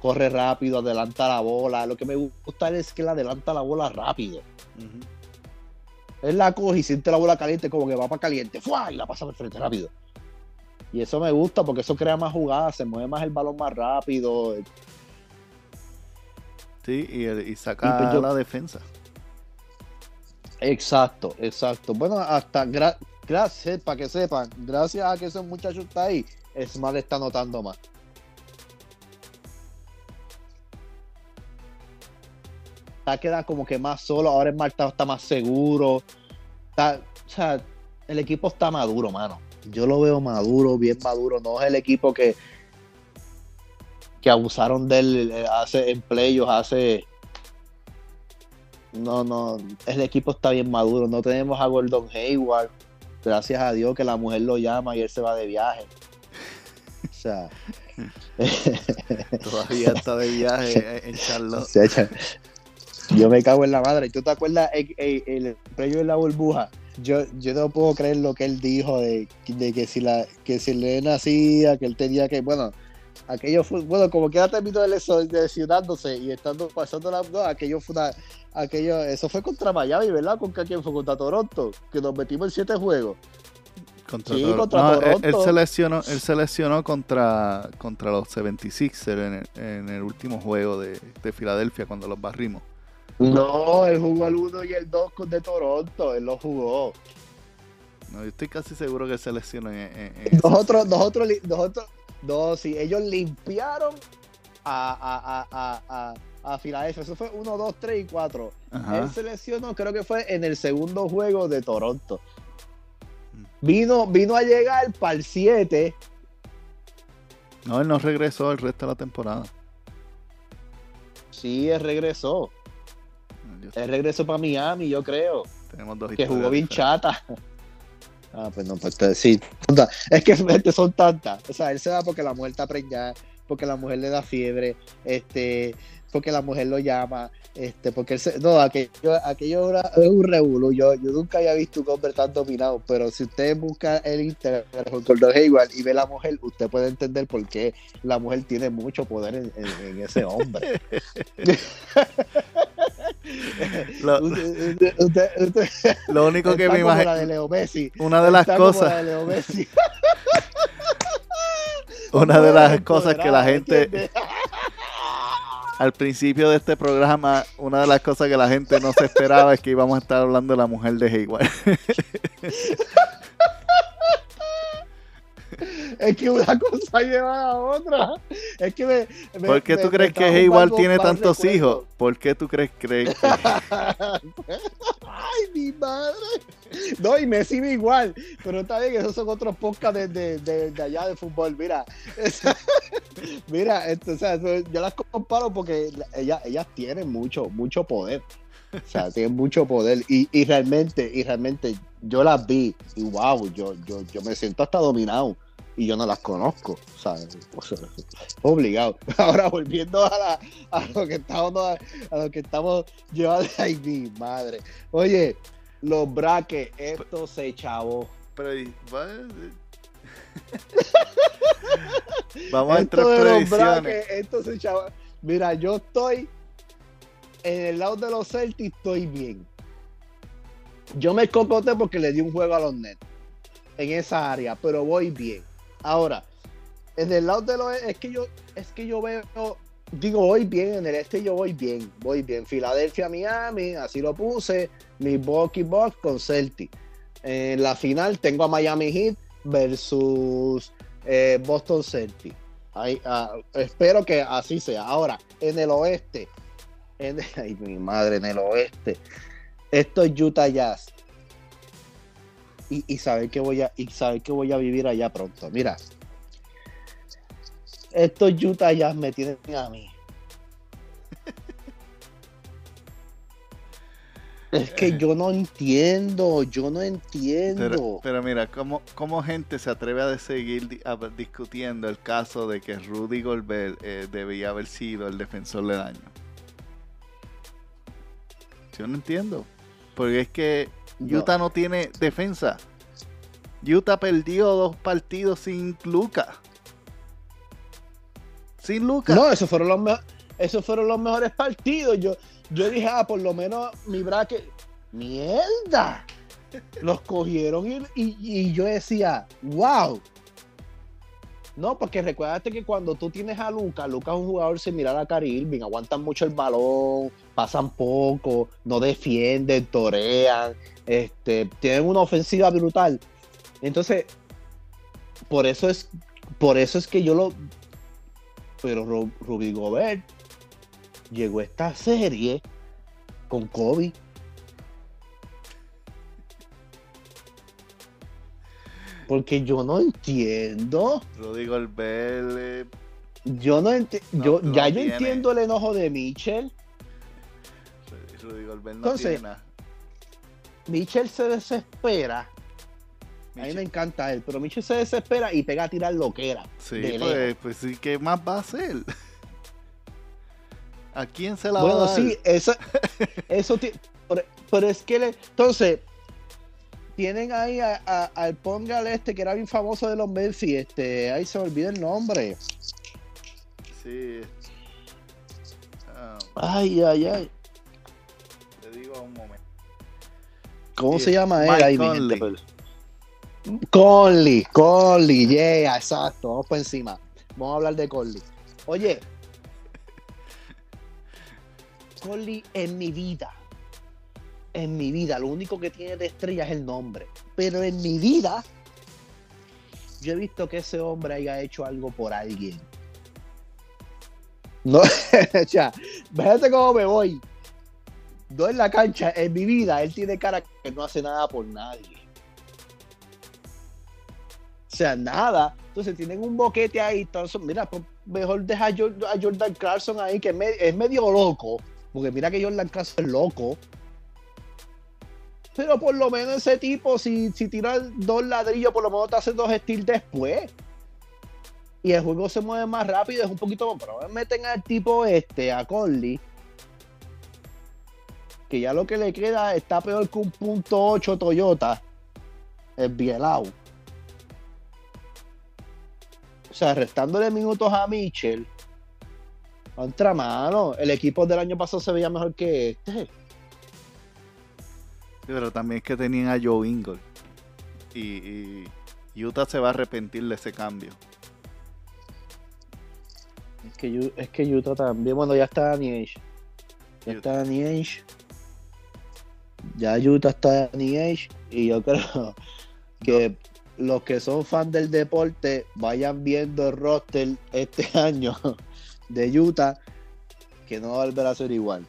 D: Corre rápido, adelanta la bola. Lo que me gusta es que él adelanta la bola rápido.
C: Ujú.
D: Él la coge y siente la bola caliente como que va para caliente. ¡fua! Y la pasa por frente rápido. Y eso me gusta porque eso crea más jugadas, se mueve más el balón más rápido.
C: Sí, y, el- y
D: Y
C: saca
D: pues yo-
C: la defensa.
D: Exacto, exacto. Bueno, hasta gra- gracias, para que sepan, gracias a que ese muchacho está ahí, Smart está notando más. Está queda como que más solo, ahora Smart está, más seguro. O sea, el equipo está maduro, mano. Yo lo veo maduro, bien maduro. No es el equipo que, que abusaron de él eh, hace en playoffs, hace no, no, el equipo está bien maduro. No tenemos a Gordon Hayward. Gracias a Dios que la mujer lo llama y él se va de viaje. O sea,
C: Todavía está de viaje en Charlotte.
D: yo me cago en la madre. ¿Tú te acuerdas el, el, el premio de la burbuja? Yo, yo no puedo creer lo que él dijo de, de que si la que si le nacía, que él tenía que, bueno, aquello fue, bueno, como que de leso- de lesionándose y estando pasando la no, aquello fue una, aquello, eso fue contra Miami, ¿verdad? ¿Con quién fue? Contra Toronto, que nos metimos en siete juegos.
C: Contra
D: Sí, contra
C: No, él- Él,
D: Toronto.
C: se lesionó, él se lesionó contra, contra los 76ers en el, en el último juego de, de Filadelfia cuando los barrimos.
D: No, él jugó el 1 y el 2 con de Toronto, él lo jugó.
C: No, yo estoy casi seguro que se lesionó en, en- en
D: Nosotros, nosotros, nosotros, no, sí, ellos limpiaron a, a, a, a, Filadelfia. Eso fue 1, 2, 3 y 4.
C: Ajá.
D: Él se lesionó, creo que fue en el segundo juego de Toronto.
C: Mm.
D: Vino, vino a llegar para el 7.
C: No, él no regresó el resto de la temporada.
D: Sí, él regresó. Él regresó para Miami, yo creo.
C: Tenemos dos
D: que jugó bien chata. Ah, pues no, pues sí. Es que son tantas. O sea, él se da porque la mujer está preñada, porque la mujer le da fiebre, este, porque la mujer lo llama, este, porque él se, no, aquello, aquello era- es un revuelo. Yo, yo nunca había visto un hombre tan dominado, pero si usted busca el Instagram de Hayward y ve a la mujer, usted puede entender por qué la mujer tiene mucho poder en- en ese hombre.
C: Lo,
D: usted, usted- usted- usted-
C: lo único que me imagino,
D: de Leo Messi.
C: una de las
D: la
C: cosas,
D: de Leo Messi.
C: una de las cosas que la gente, al principio de este programa, una de las cosas que la gente no se esperaba es que íbamos a estar hablando de la mujer de Hayward.
D: Es que una cosa lleva a la otra. Es que me. me-
C: ¿Por qué tú
D: me
C: crees que
D: mal-
C: tiene tantos hijos? ¿Por qué tú crees, crees que
D: Ay, mi madre. No, y Messi igual. Pero está bien, esos son otros podcasts de, de, de- de allá de fútbol. Mira, mira, esto, o sea, yo las comparo porque ellas, ellas tienen mucho, mucho poder. O sea, tienen mucho poder. Y, y realmente, y realmente, yo las vi y wow, yo, yo, yo me siento hasta dominado. Y yo no las conozco, ¿sabes? O sea, obligado. Ahora volviendo a, la- a lo que estamos a lo que estamos llevando. Ay, mi madre. Oye, los braques, esto se chavó.
C: Pero, Vamos a entrar
D: Esto de los braques, esto se chavó. Mira, yo estoy en el lado de los Celtics, estoy bien. Yo me cocoté porque le di un juego a los Nets en esa área, pero voy bien. Ahora, en el lado de los es que yo es que yo veo digo voy bien en el este yo voy bien, voy bien. Filadelfia, Miami, así lo puse, Milwaukee Bucks con Celtic. En la final tengo a Miami Heat versus eh, Boston Celtics. Ahí, ah, espero que así sea. Ahora, en el oeste, ay mi madre, en el oeste, esto es Utah Jazz. Y, y saber que voy a y saber que voy a vivir allá pronto. Mira, estos Utah Jazz me tienen a mí. Es que yo no entiendo, yo no entiendo.
C: Pero, pero mira, ¿cómo, ¿cómo gente se atreve a seguir a- discutiendo el caso de que Rudy Gobert eh, debía haber sido el defensor del año? Yo no entiendo. Porque es que
D: No.
C: Utah no tiene defensa. Utah perdió dos partidos sin Luca. Sin Luca.
D: No, esos fueron los me- esos fueron los mejores partidos. Yo, yo dije, ah, por lo menos mi bracket. ¡Mierda! Los cogieron y, y- y yo decía, wow. No, porque recuérdate que cuando tú tienes a Luca, Luca es un jugador similar a Cari aguantan mucho el balón, pasan poco, no defienden, torean, este, tienen una ofensiva brutal. Entonces, por eso es, por eso es que yo lo, pero Ru- Ruby Gobert llegó a esta serie con Kobe. Porque yo no entiendo.
C: Rudy Gobert. eh,
D: Yo no entiendo.
C: No,
D: yo,
C: no
D: ya yo
C: tiene.
D: entiendo el enojo de Mitchell.
C: Rudy Gobert no
D: Entonces,
C: tiene nada.
D: Mitchell se desespera. A mí me encanta él, pero Mitchell se desespera y pega a tirar lo que era.
C: Sí, pues, pues sí, ¿qué más va a hacer? ¿A quién se la va
D: Bueno,
C: a dar?
D: sí, eso, eso pero, pero es que le, entonces tienen ahí a- a- al Pongal este que era bien famoso de los Memphis, este, ahí se me olvida el nombre.
C: Sí. Ah,
D: Ay, ay, ay.
C: te digo un momento.
D: ¿Cómo
C: Sí,
D: se llama él? Mi
C: Conley.
D: gente, Conley, Conley, yeah, exacto, vamos por encima. Vamos a hablar de Conley. Oye, Conley en mi vida, en mi vida, lo único que tiene de estrella es el nombre. Pero en mi vida, yo he visto que ese hombre haya hecho algo por alguien. No, o sea, fíjate cómo me voy. No en la cancha, en mi vida, él tiene cara que no hace nada por nadie. O sea, nada. Entonces tienen un boquete ahí. Entonces, mira, pues, mejor deja a Jor- a Jordan Clarkson ahí, que es medio loco. Porque mira que Jordan Clarkson es loco. Pero por lo menos ese tipo, si, si tira dos ladrillos, por lo menos te hace dos steals después. Y el juego se mueve más rápido, es un poquito. Pero meten al tipo este, a Conley, que ya lo que le queda está peor que un punto 8 Toyota, el Bielau. O sea, restándole minutos a Mitchell. Contra mano, el equipo del año pasado se veía mejor que este.
C: Sí, pero también es que tenían a Joe Ingle. Y, y Utah se va a arrepentir de ese cambio.
D: Es que, es que Utah también, bueno, ya está Danny Ainge. Ya está Danny Ainge. Ya Utah está Danny Ainge. Y yo creo que los que son fans del deporte vayan viendo el roster este año de Utah, que no va a volver a ser igual.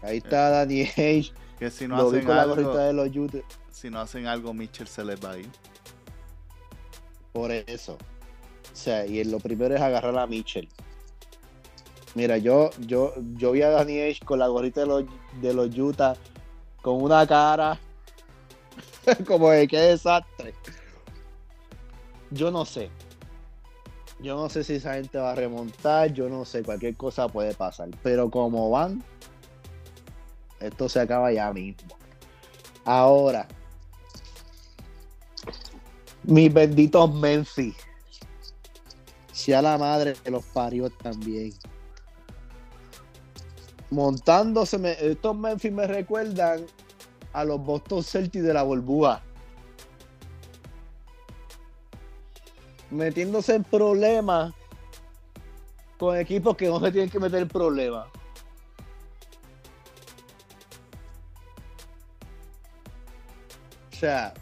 D: Ahí está Danny Ainge.
C: Que si no
D: lo
C: hacen
D: la
C: algo,
D: de los
C: si no hacen algo, Mitchell se les va a ir.
D: Por eso. O sea, y lo primero es agarrar a Mitchell. Mira, yo, yo, yo vi a Ainge con la gorrita de los, de los Utah con una cara como de qué desastre. Yo no sé. Yo no sé si esa gente va a remontar, yo no sé, cualquier cosa puede pasar. Pero como van, esto se acaba ya mismo. Ahora, mis benditos Memphis. Sea la madre que los parió también. Montándose, estos Memphis me recuerdan a los Boston Celtics de la burbuja. Metiéndose en problemas con equipos que no se tienen que meter en problemas. Sea,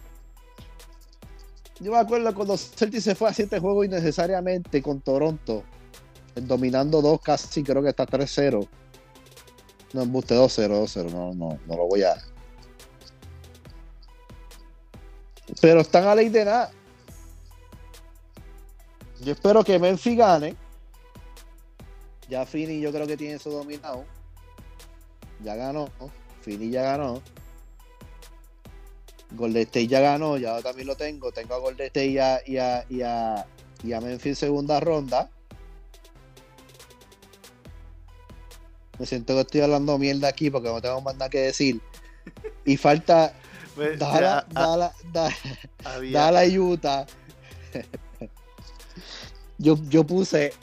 D: yo me acuerdo cuando Celtics se fue a siete juegos innecesariamente con Toronto, dominando dos casi, creo que está 3-0. No, embuste 2-0, 2-0, no, no, no lo voy a. Pero están a ley de nada. Yo espero que Memphis gane. Ya Fini yo creo que tiene eso dominado. Ya ganó. Fini ya ganó. Golden State ya ganó, ya también lo tengo. Tengo a Golden State y a, y a, y a, y a Memphis en segunda ronda. Me siento que estoy hablando mierda aquí porque no tengo más nada que decir. Y falta
C: Pues,
D: Dala,
C: ah,
D: Dala, Da-
C: había-
D: Dala y Utah. yo, yo puse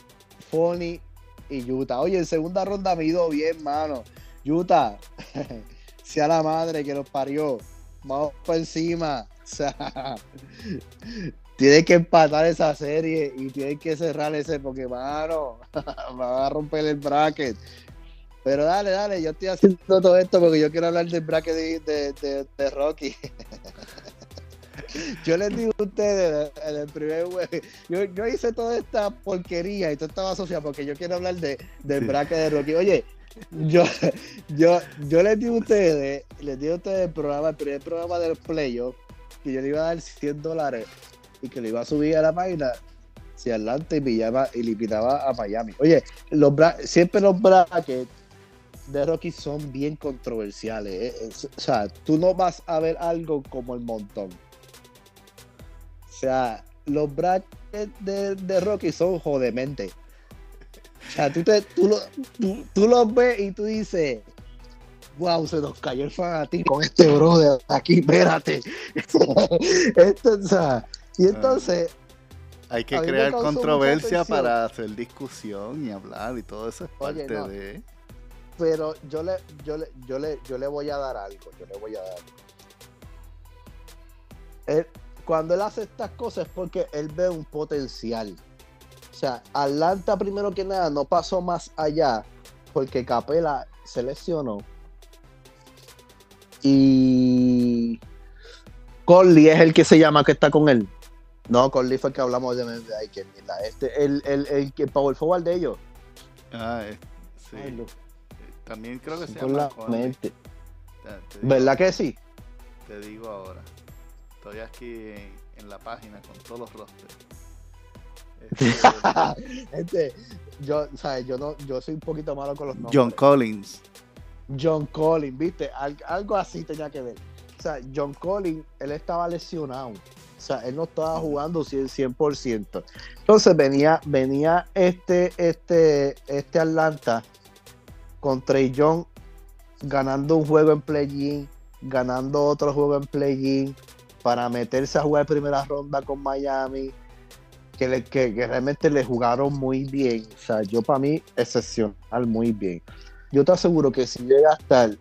D: Fonny y Utah. Oye, en segunda ronda me ha ido bien, mano. Utah, sea la madre que los parió. Vamos por encima. O sea, tienen que empatar esa serie y tienen que cerrar ese porque, mano, va a romper el bracket. Pero dale, dale, yo estoy haciendo todo esto porque yo quiero hablar del bracket de, de, de- de Rocky. Yo les digo a ustedes en el primer juego, yo, yo hice toda esta porquería y toda esta basofia porque yo quiero hablar de, del
C: Sí.
D: bracket de Rocky. Oye, yo, yo, yo les digo a ustedes, les digo a ustedes el programa, el primer programa del playoff, que yo le iba a dar 100 dólares y que le iba a subir a la página si Atlanta y me llama y le invitaba a Miami. Oye, los siempre los brackets de Rocky son bien controversiales. eh, eh, O sea, tú no vas a ver algo como el montón. O sea, los brackets de, de Rocky son jodemente. O sea, tú, te, tú, lo- tú, tú los ves y tú dices, wow, se nos cayó el fanatismo con este brother aquí, espérate. Esto, o sea, y entonces,
C: hay que crear controversia para hacer discusión y hablar y todo eso es
D: Oye,
C: parte
D: no.
C: de...
D: pero yo le, yo le, yo le, yo le voy a dar algo, yo le voy a dar. Él- cuando él hace estas cosas es porque él ve un potencial. O sea, Atlanta primero que nada no pasó más allá porque Capela se lesionó. Y Conley es el que se llama que está con él. No, Conley fue el que hablamos de, de- ay, qué mierda. Este, el, el, el, que power forward de ellos.
C: Ah, es- sí.
D: Ay, lo-
C: También creo que se
D: con
C: llama
D: la mente. ¿Verdad que sí?
C: Te digo ahora. Estoy aquí en, en la página con todos los rosters. Este,
D: Este, yo, ¿sabes? Yo no, yo soy un poquito malo con los nombres.
C: John Collins.
D: John Collins, ¿viste? Al- algo así tenía que ver. sea, John Collins, él estaba lesionado. O sea, él no estaba jugando 100%. 100%. Entonces venía, venía este, este, este Atlanta con Trey Young ganando un juego en play-in, ganando otro juego en play-in para meterse a jugar primera ronda con Miami, que, le, que, que, realmente le jugaron muy bien. O sea, yo para mí, excepcional, muy bien. Yo te aseguro que si llega a estar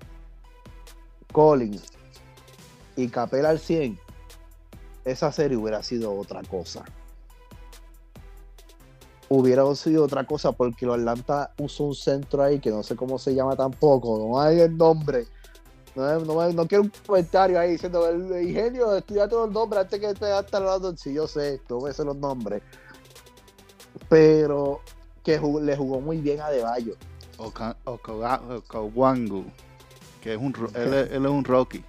D: Collins y Capela al 100, esa serie hubiera sido otra cosa. Hubiera sido otra cosa porque los Atlanta usó un centro ahí que no sé cómo se llama tampoco, no hay el nombre. No, no, no quiero un comentario ahí diciendo el ingenio, estudia todos los nombres antes que te hasta hablando. Si yo sé a hacer los nombres. Pero que le jugó muy bien a Deballo.
C: Okawangu, que es un, él, él es un Rocky.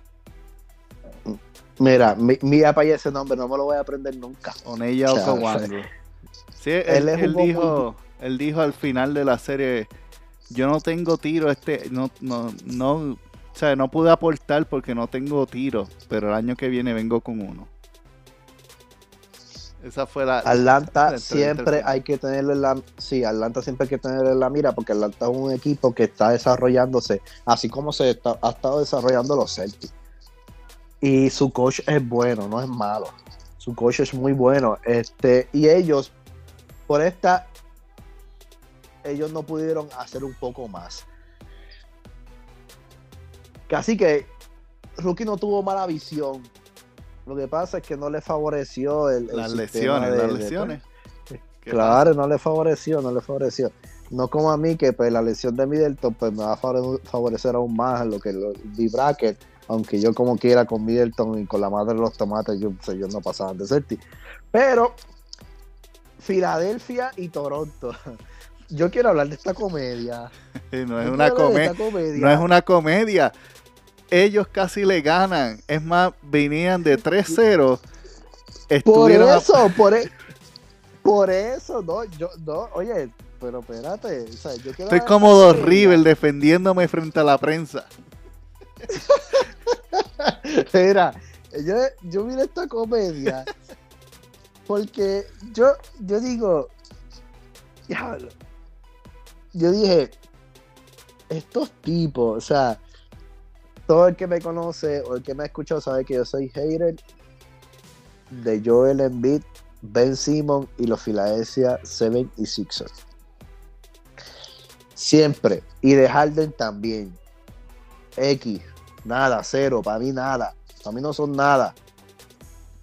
D: Mira, mira para ese nombre, no me lo voy a aprender nunca.
C: Oneya Okawangu. Sí, él, él dijo, él dijo al final de la serie, yo no tengo tiro, este, no, no, no, o sea, no pude aportar porque no tengo tiro, pero el año que viene vengo con uno. Esa fue la.
D: Atlanta la siempre hay que tenerlo en la. Sí, Atlanta siempre hay que tenerlo en la mira porque Atlanta es un equipo que está desarrollándose, así como se está, ha estado desarrollando los Celtics. Y su coach es bueno, no es malo. Su coach es muy bueno. Este, y ellos, por esta, ellos no pudieron hacer un poco más. Casi que Rookie no tuvo mala visión. Lo que pasa es que no le favoreció el, el
C: las lesiones,
D: de,
C: las
D: de,
C: lesiones.
D: Claro, pasa? no le favoreció, no le favoreció. No como a mí, que pues la lesión de Middleton pues, me va a favorecer aún más lo que el bracket aunque yo como quiera con Middleton y con la madre de los tomates, yo, pues, yo no pasaban de Celtic. Pero Filadelfia y Toronto. Yo quiero hablar de esta comedia.
C: No es, una comedia. no es una comedia. Ellos casi le ganan. Es más, venían de 3-0.
D: Por eso, a... por, e por eso, no, yo, no, oye, pero espérate. O sea, yo
C: Estoy como dos River defendiéndome frente a la prensa.
D: Mira, yo, yo miro esta comedia porque yo, yo digo, diablo, yo dije, estos tipos, o sea, todo el que me conoce o el que me ha escuchado sabe que yo soy hater de Joel Embiid, Ben Simon y los Philadelphia 7 y Sixers. Siempre. Y de Harden también. X. Nada, cero, para mí nada. Para mí no son nada.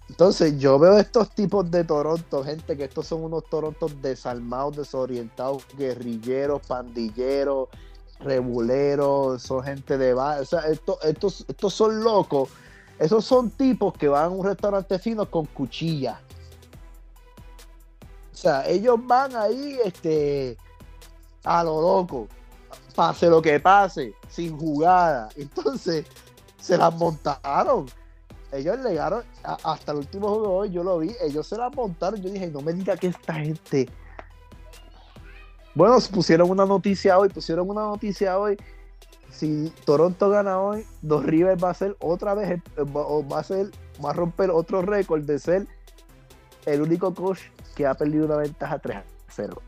D: Entonces yo veo estos tipos de Toronto, gente que estos son unos Torontos desarmados, desorientados, guerrilleros, pandilleros, rebuleros, son gente de... O sea, estos, estos, son locos. Esos son tipos que van a un restaurante fino con cuchilla. O sea, ellos van ahí este, a lo loco pase lo que pase, sin jugada. Entonces, se las montaron. Ellos llegaron hasta el último juego de hoy, yo lo vi, ellos se las montaron. Yo dije, no me diga que esta gente. Bueno, pusieron una noticia hoy, pusieron una noticia hoy. Si Toronto gana hoy, Dos Rivers va a ser otra vez, va a ser, va a romper otro récord de ser el único coach que ha perdido una ventaja 3 a 0.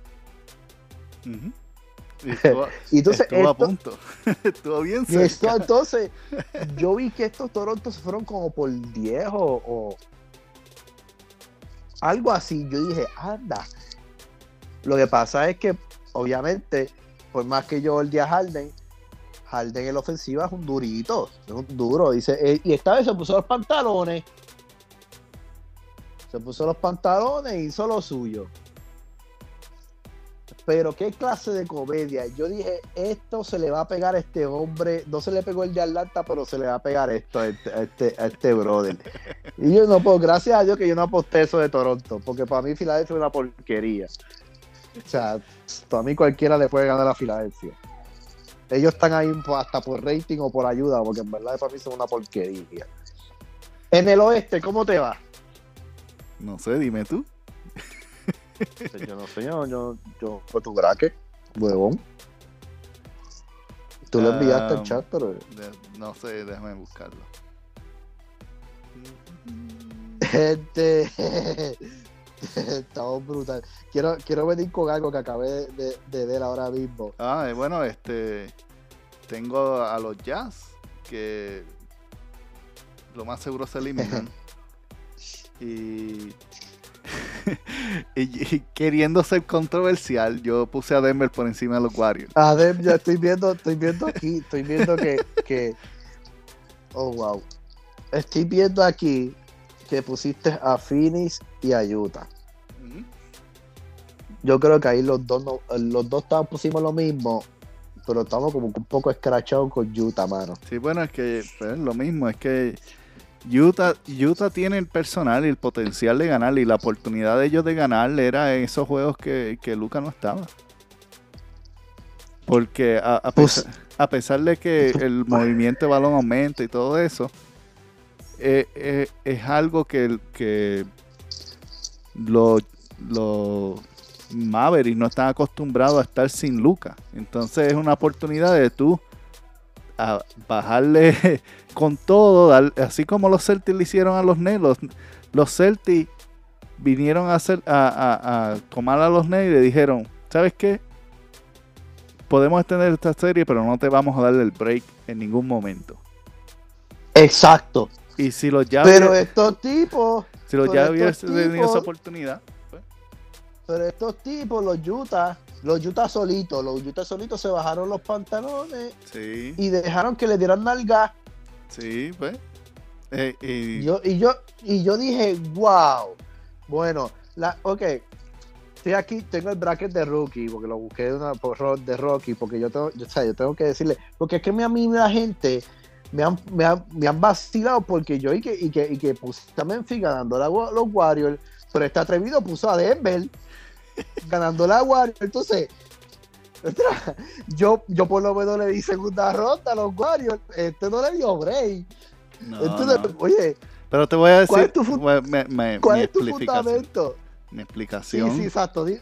C: Uh -huh. Y estuvo,
D: entonces,
C: estuvo
D: esto,
C: a punto. estuvo bien cerca.
D: Esto, entonces, yo vi que estos Torontos fueron como por 10 o, o, algo así. Yo dije, anda. Lo que pasa es que, obviamente, por más que yo el día Harden, Harden en la ofensiva es un durito, es un duro. Dice, eh, y esta vez se puso los pantalones. Se puso los pantalones y hizo lo suyo. Pero qué clase de comedia. Yo dije, esto se le va a pegar a este hombre. No se le pegó el de Atlanta, pero se le va a pegar esto a este, a este, a este brother. Y yo no puedo, gracias a Dios que yo no aposté eso de Toronto, porque para mí Filadelfia es una porquería. O sea, para mí cualquiera le puede ganar a Filadelfia. Ellos están ahí hasta por rating o por ayuda, porque en verdad para mí son una porquería. En el oeste, ¿cómo te va?
C: No sé, dime tú.
D: Yo no sé, yo, yo, yo fue tu braque, huevón. Tú lo enviaste al
C: Um,
D: chat, pero
C: De- no sé, déjame buscarlo.
D: Gente, estamos brutal. Quiero, quiero venir con algo que acabé de, de ver ahora mismo.
C: Ah, eh, bueno, este. Tengo a los Jazz que lo más seguro se eliminan. y, y, y queriendo ser controversial, yo puse a Denver por encima de los Warriors.
D: A ver, ya estoy viendo, estoy viendo aquí, estoy viendo que, que. Oh, wow. Estoy viendo aquí que pusiste a Phoenix y a Utah. Yo creo que ahí los dos no- los dos pusimos lo mismo, pero estamos como un poco escrachados con Utah, mano.
C: Sí, bueno, es que pues, lo mismo, es que Utah, Utah tiene el personal y el potencial de ganar y la oportunidad de ellos de ganar era en esos juegos que, que Luca no estaba. Porque a, a
D: Pues-
C: pesar, a pesar de que el movimiento de balón aumenta y todo eso, eh, eh, es algo que, los los Mavericks no están acostumbrados a estar sin Luca. Entonces es una oportunidad de tú bajarle con todo, dar- así como los Celtics le hicieron a los Nets. Los, los Celtics vinieron a, hacer, a, a- a tomar a los Nets y le dijeron, ¿sabes qué? Podemos extender esta serie, pero no te vamos a darle el break en ningún momento.
D: Exacto.
C: Y si los ya
D: Pero estos tipos,
C: si los ya
D: estos
C: hubiese tenido esa oportunidad, pues,
D: pero estos tipos, los Utah, los Utah solitos, los Utah solitos se bajaron los pantalones
C: sí,
D: y dejaron que le dieran nalga.
C: sí, pues. Eh,
D: yo, y yo, y yo dije, wow. Bueno, la, ok. Estoy aquí, tengo el bracket de rookie, porque lo busqué de, una, de rookie, porque yo tengo, yo, o sea, yo tengo que decirle, porque es que a mí la gente me han, me han, me han vacilado porque yo y que, y que, y que puse a Memphis ganando la, los Warriors, pero este atrevido puso a Denver ganando la Warriors. Entonces, yo, yo por lo menos le di segunda ronda a los Warriors, este no le dio break.
C: no,
D: Entonces,
C: no.
D: oye,
C: Pero te voy a decir
D: ¿cuál es tu fu-
C: bueno, me- me-
D: ¿cuál
C: mi
D: es tu
C: explicación.
D: fundamento?
C: Mi
D: Sí,
C: explicación.
D: sí, exacto. Di-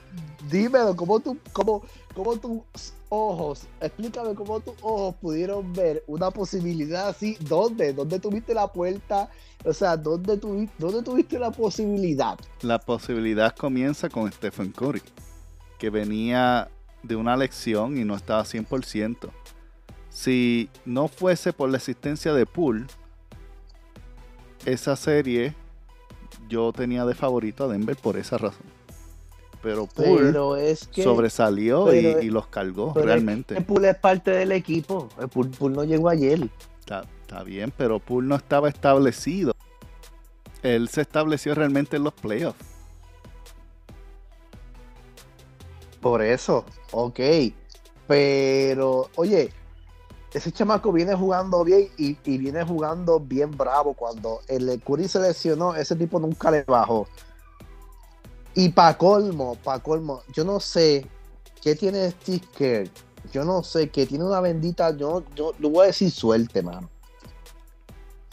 D: dímelo, ¿cómo, tú, cómo, cómo tus ojos, explícame cómo tus ojos pudieron ver una posibilidad así? ¿Dónde? ¿Dónde tuviste la puerta? O sea, ¿dónde tuviste, dónde tuviste la posibilidad?
C: La posibilidad comienza con Stephen Curry, que venía de una lección y no estaba 100%. Si no fuese por la existencia de Poole, esa serie yo tenía de favorito a Denver por esa razón. Pero Poole
D: Pero es que.
C: sobresalió y-
D: pero-
C: y, los cargó
D: pero es
C: realmente.
D: que Poole es parte del equipo. El Poole, Poole no llegó ayer.
C: Está, está bien, pero Poole no estaba establecido. Él se estableció realmente en los playoffs.
D: Por eso, ok. Pero, oye, ese chamaco viene jugando bien y, viene jugando bien bravo. Cuando el Curry se lesionó, ese tipo nunca le bajó. Y pa' colmo, pa' colmo, yo no sé qué tiene Steve Kerr. Yo no sé, que tiene una bendita, yo, yo voy a decir suerte, mano.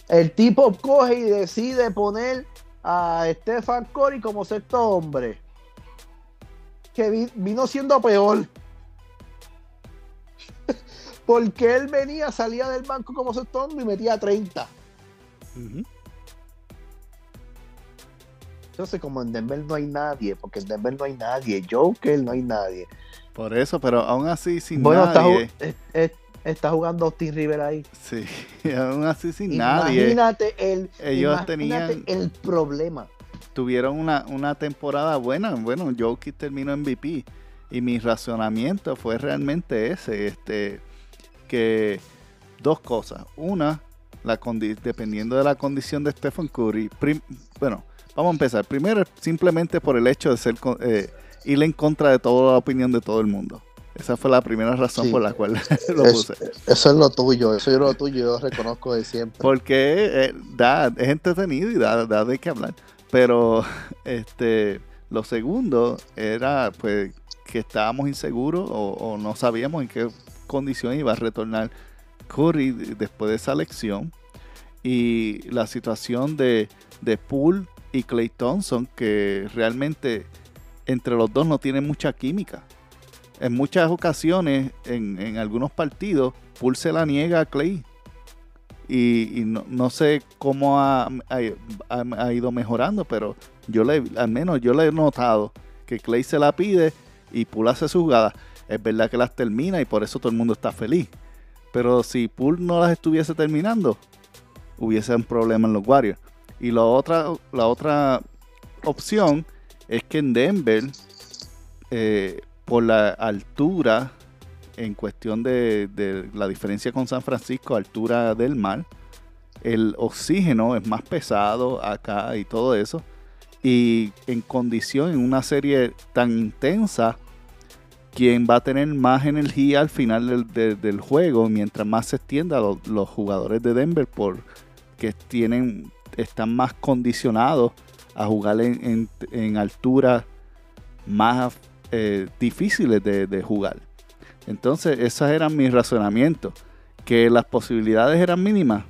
D: El tipo coge y decide poner a Stephen Curry como sexto hombre que vi- vino siendo peor. Porque él venía, salía del banco como sexto hombre y metía 30.
C: Ujú.
D: Entonces, como en Denver no hay nadie, porque en Denver no hay nadie, Joker no hay nadie.
C: Por eso, pero aún así sin
D: bueno, está,
C: nadie.
D: ju- es- es- está jugando Austin River ahí.
C: Sí, aún así sin nadie.
D: Imagínate el,
C: Ellos
D: imagínate
C: tenían-
D: el problema.
C: Tuvieron una, una temporada buena. Bueno, Jokic terminó MVP. Y mi razonamiento fue realmente ese. Este, que dos cosas. Una, la dependiendo de la condición de Stephen Curry. bueno, vamos a empezar. Primero, simplemente por el hecho de ser eh, ir en contra de toda la opinión de todo el mundo. Esa fue la primera razón
D: Sí.
C: por la cual lo
D: Es-
C: puse.
D: eso es lo tuyo, eso es lo tuyo, yo reconozco de siempre.
C: Porque eh, da, es entretenido y da, da de qué hablar. Pero este lo segundo era pues que estábamos inseguros o, o no sabíamos en qué condición iba a retornar Curry de- después de esa elección. Y la situación de, de Poole y Clay Thompson, que realmente entre los dos no tienen mucha química. En muchas ocasiones, en, en algunos partidos, Poole se la niega a Clay. y, no, no, sé cómo ha, ha, ido mejorando, pero yo le, al menos yo le he notado que Clay se la pide y Poole hace su jugada. Es verdad que las termina y por eso todo el mundo está feliz. Pero si Poole no las estuviese terminando, hubiese un problema en los Warriors. Y la otra, la otra opción es que en Denver, eh, por la altura, en cuestión de, de, la diferencia con San Francisco, altura del mar, el oxígeno es más pesado acá y todo eso. Y en condición, en una serie tan intensa, quien va a tener más energía al final del, juego, mientras más se extienda los, los jugadores de Denver, porque tienen, están más condicionados a jugar en, en, alturas más eh, difíciles de, jugar. Entonces, esos eran mis razonamientos. Que las posibilidades eran mínimas,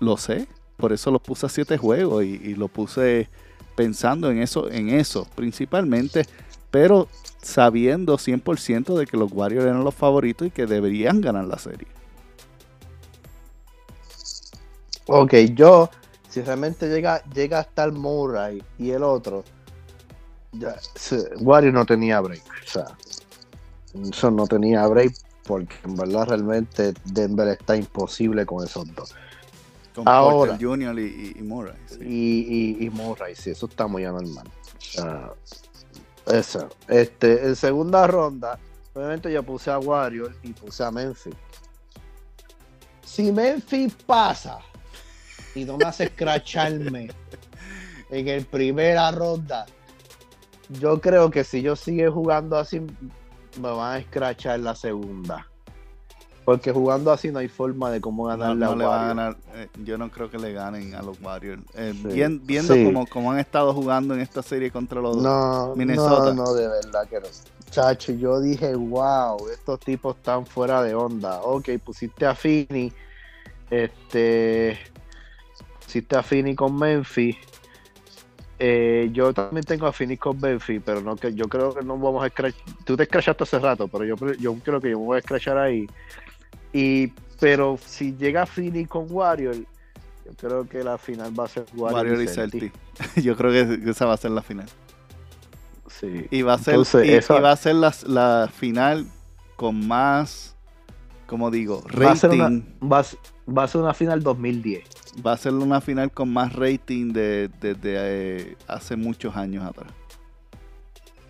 C: lo sé. Por eso lo puse a siete juegos y, y lo puse pensando en eso, en eso principalmente. Pero sabiendo 100% de que los Warriors eran los favoritos y que deberían ganar la serie.
D: Ok, yo si realmente llega, llega hasta el Murray y el otro, ya, Wario no tenía break. O sea, eso no tenía break porque en verdad realmente Denver está imposible con esos dos.
C: Con Ahora, Junior y, Murray.
D: Y, y, Murray, sí, eso está muy anormal. O sea, eso. Este, en segunda ronda, obviamente yo puse a Wario y puse a Memphis. Si Memphis pasa, y no me hace escracharme en el primera ronda, yo creo que si yo sigue jugando así, me van a escrachar la segunda. Porque jugando así no hay forma de cómo ganarle a
C: ganar, eh, Yo no creo que le ganen a los Warriors. Eh, viendo cómo, han estado jugando en esta serie contra los
D: no, Minnesota. No, no, de verdad que no. Chacho, yo dije, wow, estos tipos están fuera de onda. Ok, pusiste a Fini. Este hiciste a Fini con Memphis. Eh, yo también tengo a Fini con Memphis, pero no que yo creo que no vamos a scratch. Tú te scratchaste hace rato, pero yo, yo creo que yo me voy a scratchar ahí. Y, pero si llega Fini con Warrior, yo creo que la final va a ser
C: Warrior, y Celtic. yo creo que esa va a ser la final.
D: Sí.
C: Y va a ser, y, va a ser la, la, final con más, como digo, rating.
D: Va a ser una, va a ser una final 2010
C: va a ser una final con más rating desde de, eh, hace muchos años atrás.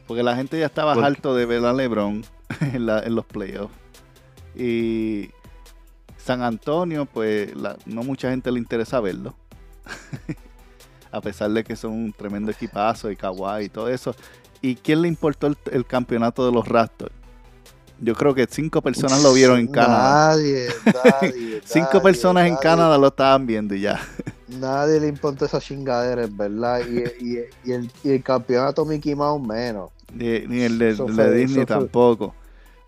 C: Porque la gente ya estaba harto de ver a LeBron en, los playoffs. Y San Antonio, pues no mucha gente le interesa verlo. a pesar de que son un tremendo equipazo y Kawhi y todo eso. ¿Y quién le importó el campeonato de los Raptors? Yo creo que cinco personas lo vieron en Canadá.
D: Nadie, nadie.
C: cinco personas en Canadá lo estaban viendo y ya.
D: Nadie le importa esa chingadera, ¿verdad? Y, el, campeonato Mickey Mouse menos.
C: Ni, el de, Disney tampoco.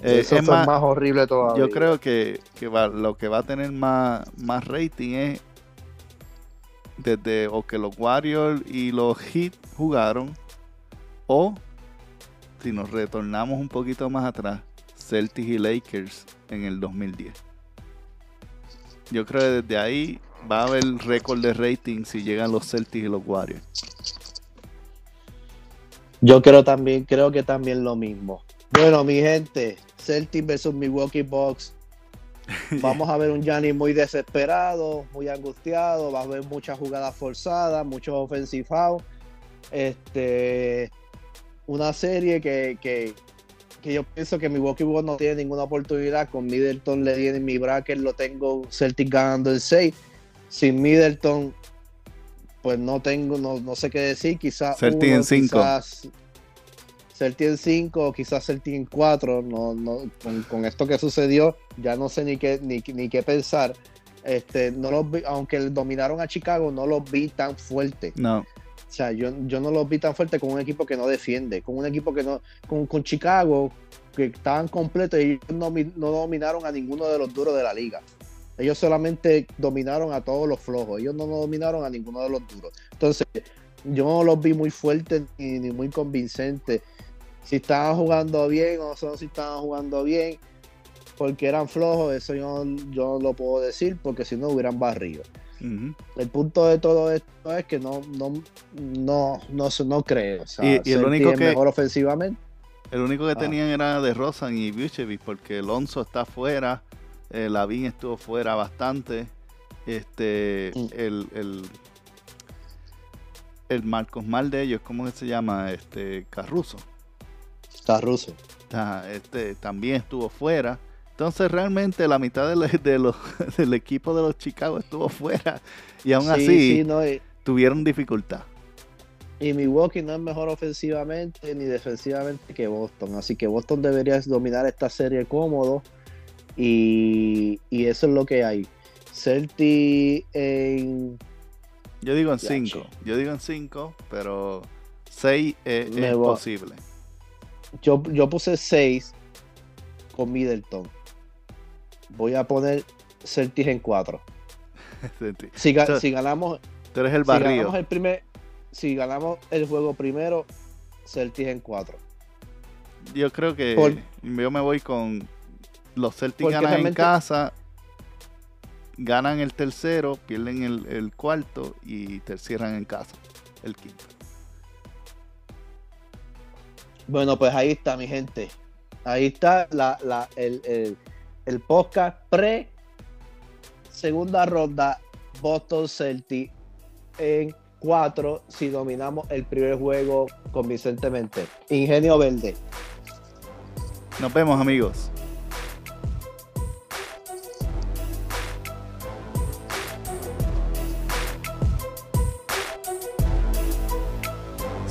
D: Eh, eso es más, horrible todavía.
C: Yo creo que, lo que va a tener más, más rating es desde o que los Warriors y los Heat jugaron o si nos retornamos un poquito más atrás Celtics y Lakers en el 2010. Yo creo que desde ahí va a haber récord de rating si llegan los Celtics y los Warriors.
D: Yo creo también, creo que también lo mismo. Bueno, mi gente, Celtics versus Milwaukee Bucks. Vamos a ver un Gianni muy desesperado, muy angustiado, va a haber muchas jugadas forzadas, muchos offensive Este, una serie que, que, que yo pienso que mi Milwaukee Bucks no tiene ninguna oportunidad. Con Middleton le en mi bracket, lo tengo Celtic ganando el 6. Sin Middleton, pues no tengo, no, sé qué decir. Quizás
C: Celtic en 5.
D: Celtic en 5 o quizás Celtic en 4. No, no, con, esto que sucedió, ya no sé ni qué, ni, ni qué pensar. Este, no los aunque dominaron a Chicago, no los vi tan fuerte.
C: No.
D: O sea, yo, yo no los vi tan fuerte con un equipo que no defiende, con un equipo que no, con, con Chicago, que estaban completos y no, no dominaron a ninguno de los duros de la liga. Ellos solamente dominaron a todos los flojos, ellos no dominaron a ninguno de los duros. Entonces, yo no los vi muy fuertes ni, ni muy convincentes. Si estaban jugando bien o no si estaban jugando bien. porque eran flojos, eso yo, yo no lo puedo decir, porque si no hubieran barrido. El punto de todo esto es que no, no, no, no, no creo. O sea,
C: Y- y el único que-
D: mejor ofensivamente.
C: El único que
D: Ah.
C: tenían era de Rosan y Vucevic porque Alonso está fuera, eh, Lavín estuvo fuera bastante, este,
D: Mm.
C: el, el, el Marcos Mal de ellos, ¿cómo que se llama? Este, Carruso,
D: Está ruso.
C: Ah, este, también estuvo fuera. Entonces realmente la mitad de, la- de los, del equipo de los Chicago estuvo fuera y aún
D: Sí,
C: así
D: sí, no, y,
C: tuvieron dificultad.
D: y Milwaukee no es mejor ofensivamente ni defensivamente que Boston. Así que Boston debería dominar esta serie cómodo. Y, y eso es lo que hay. Celtic en
C: Yo digo en
D: Ya,
C: 5, yo digo en 5, pero 6 es, posible.
D: Yo, yo puse 6 con Middleton. Voy a poner Celtics en 4. Si, ga- si ganamos,
C: Tú eres el
D: si ganamos el primer, si ganamos el juego primero, Celtics en 4.
C: Yo creo que
D: Por-
C: yo me voy con los Celtics ganan en casa, ganan el tercero, pierden el, el cuarto y te cierran en casa el quinto.
D: Bueno, pues ahí está, mi gente. Ahí está la, el, el- el podcast pre segunda ronda Boston Celtics en 4 si dominamos el primer juego convincentemente. Ingenio Verde.
C: Nos vemos amigos.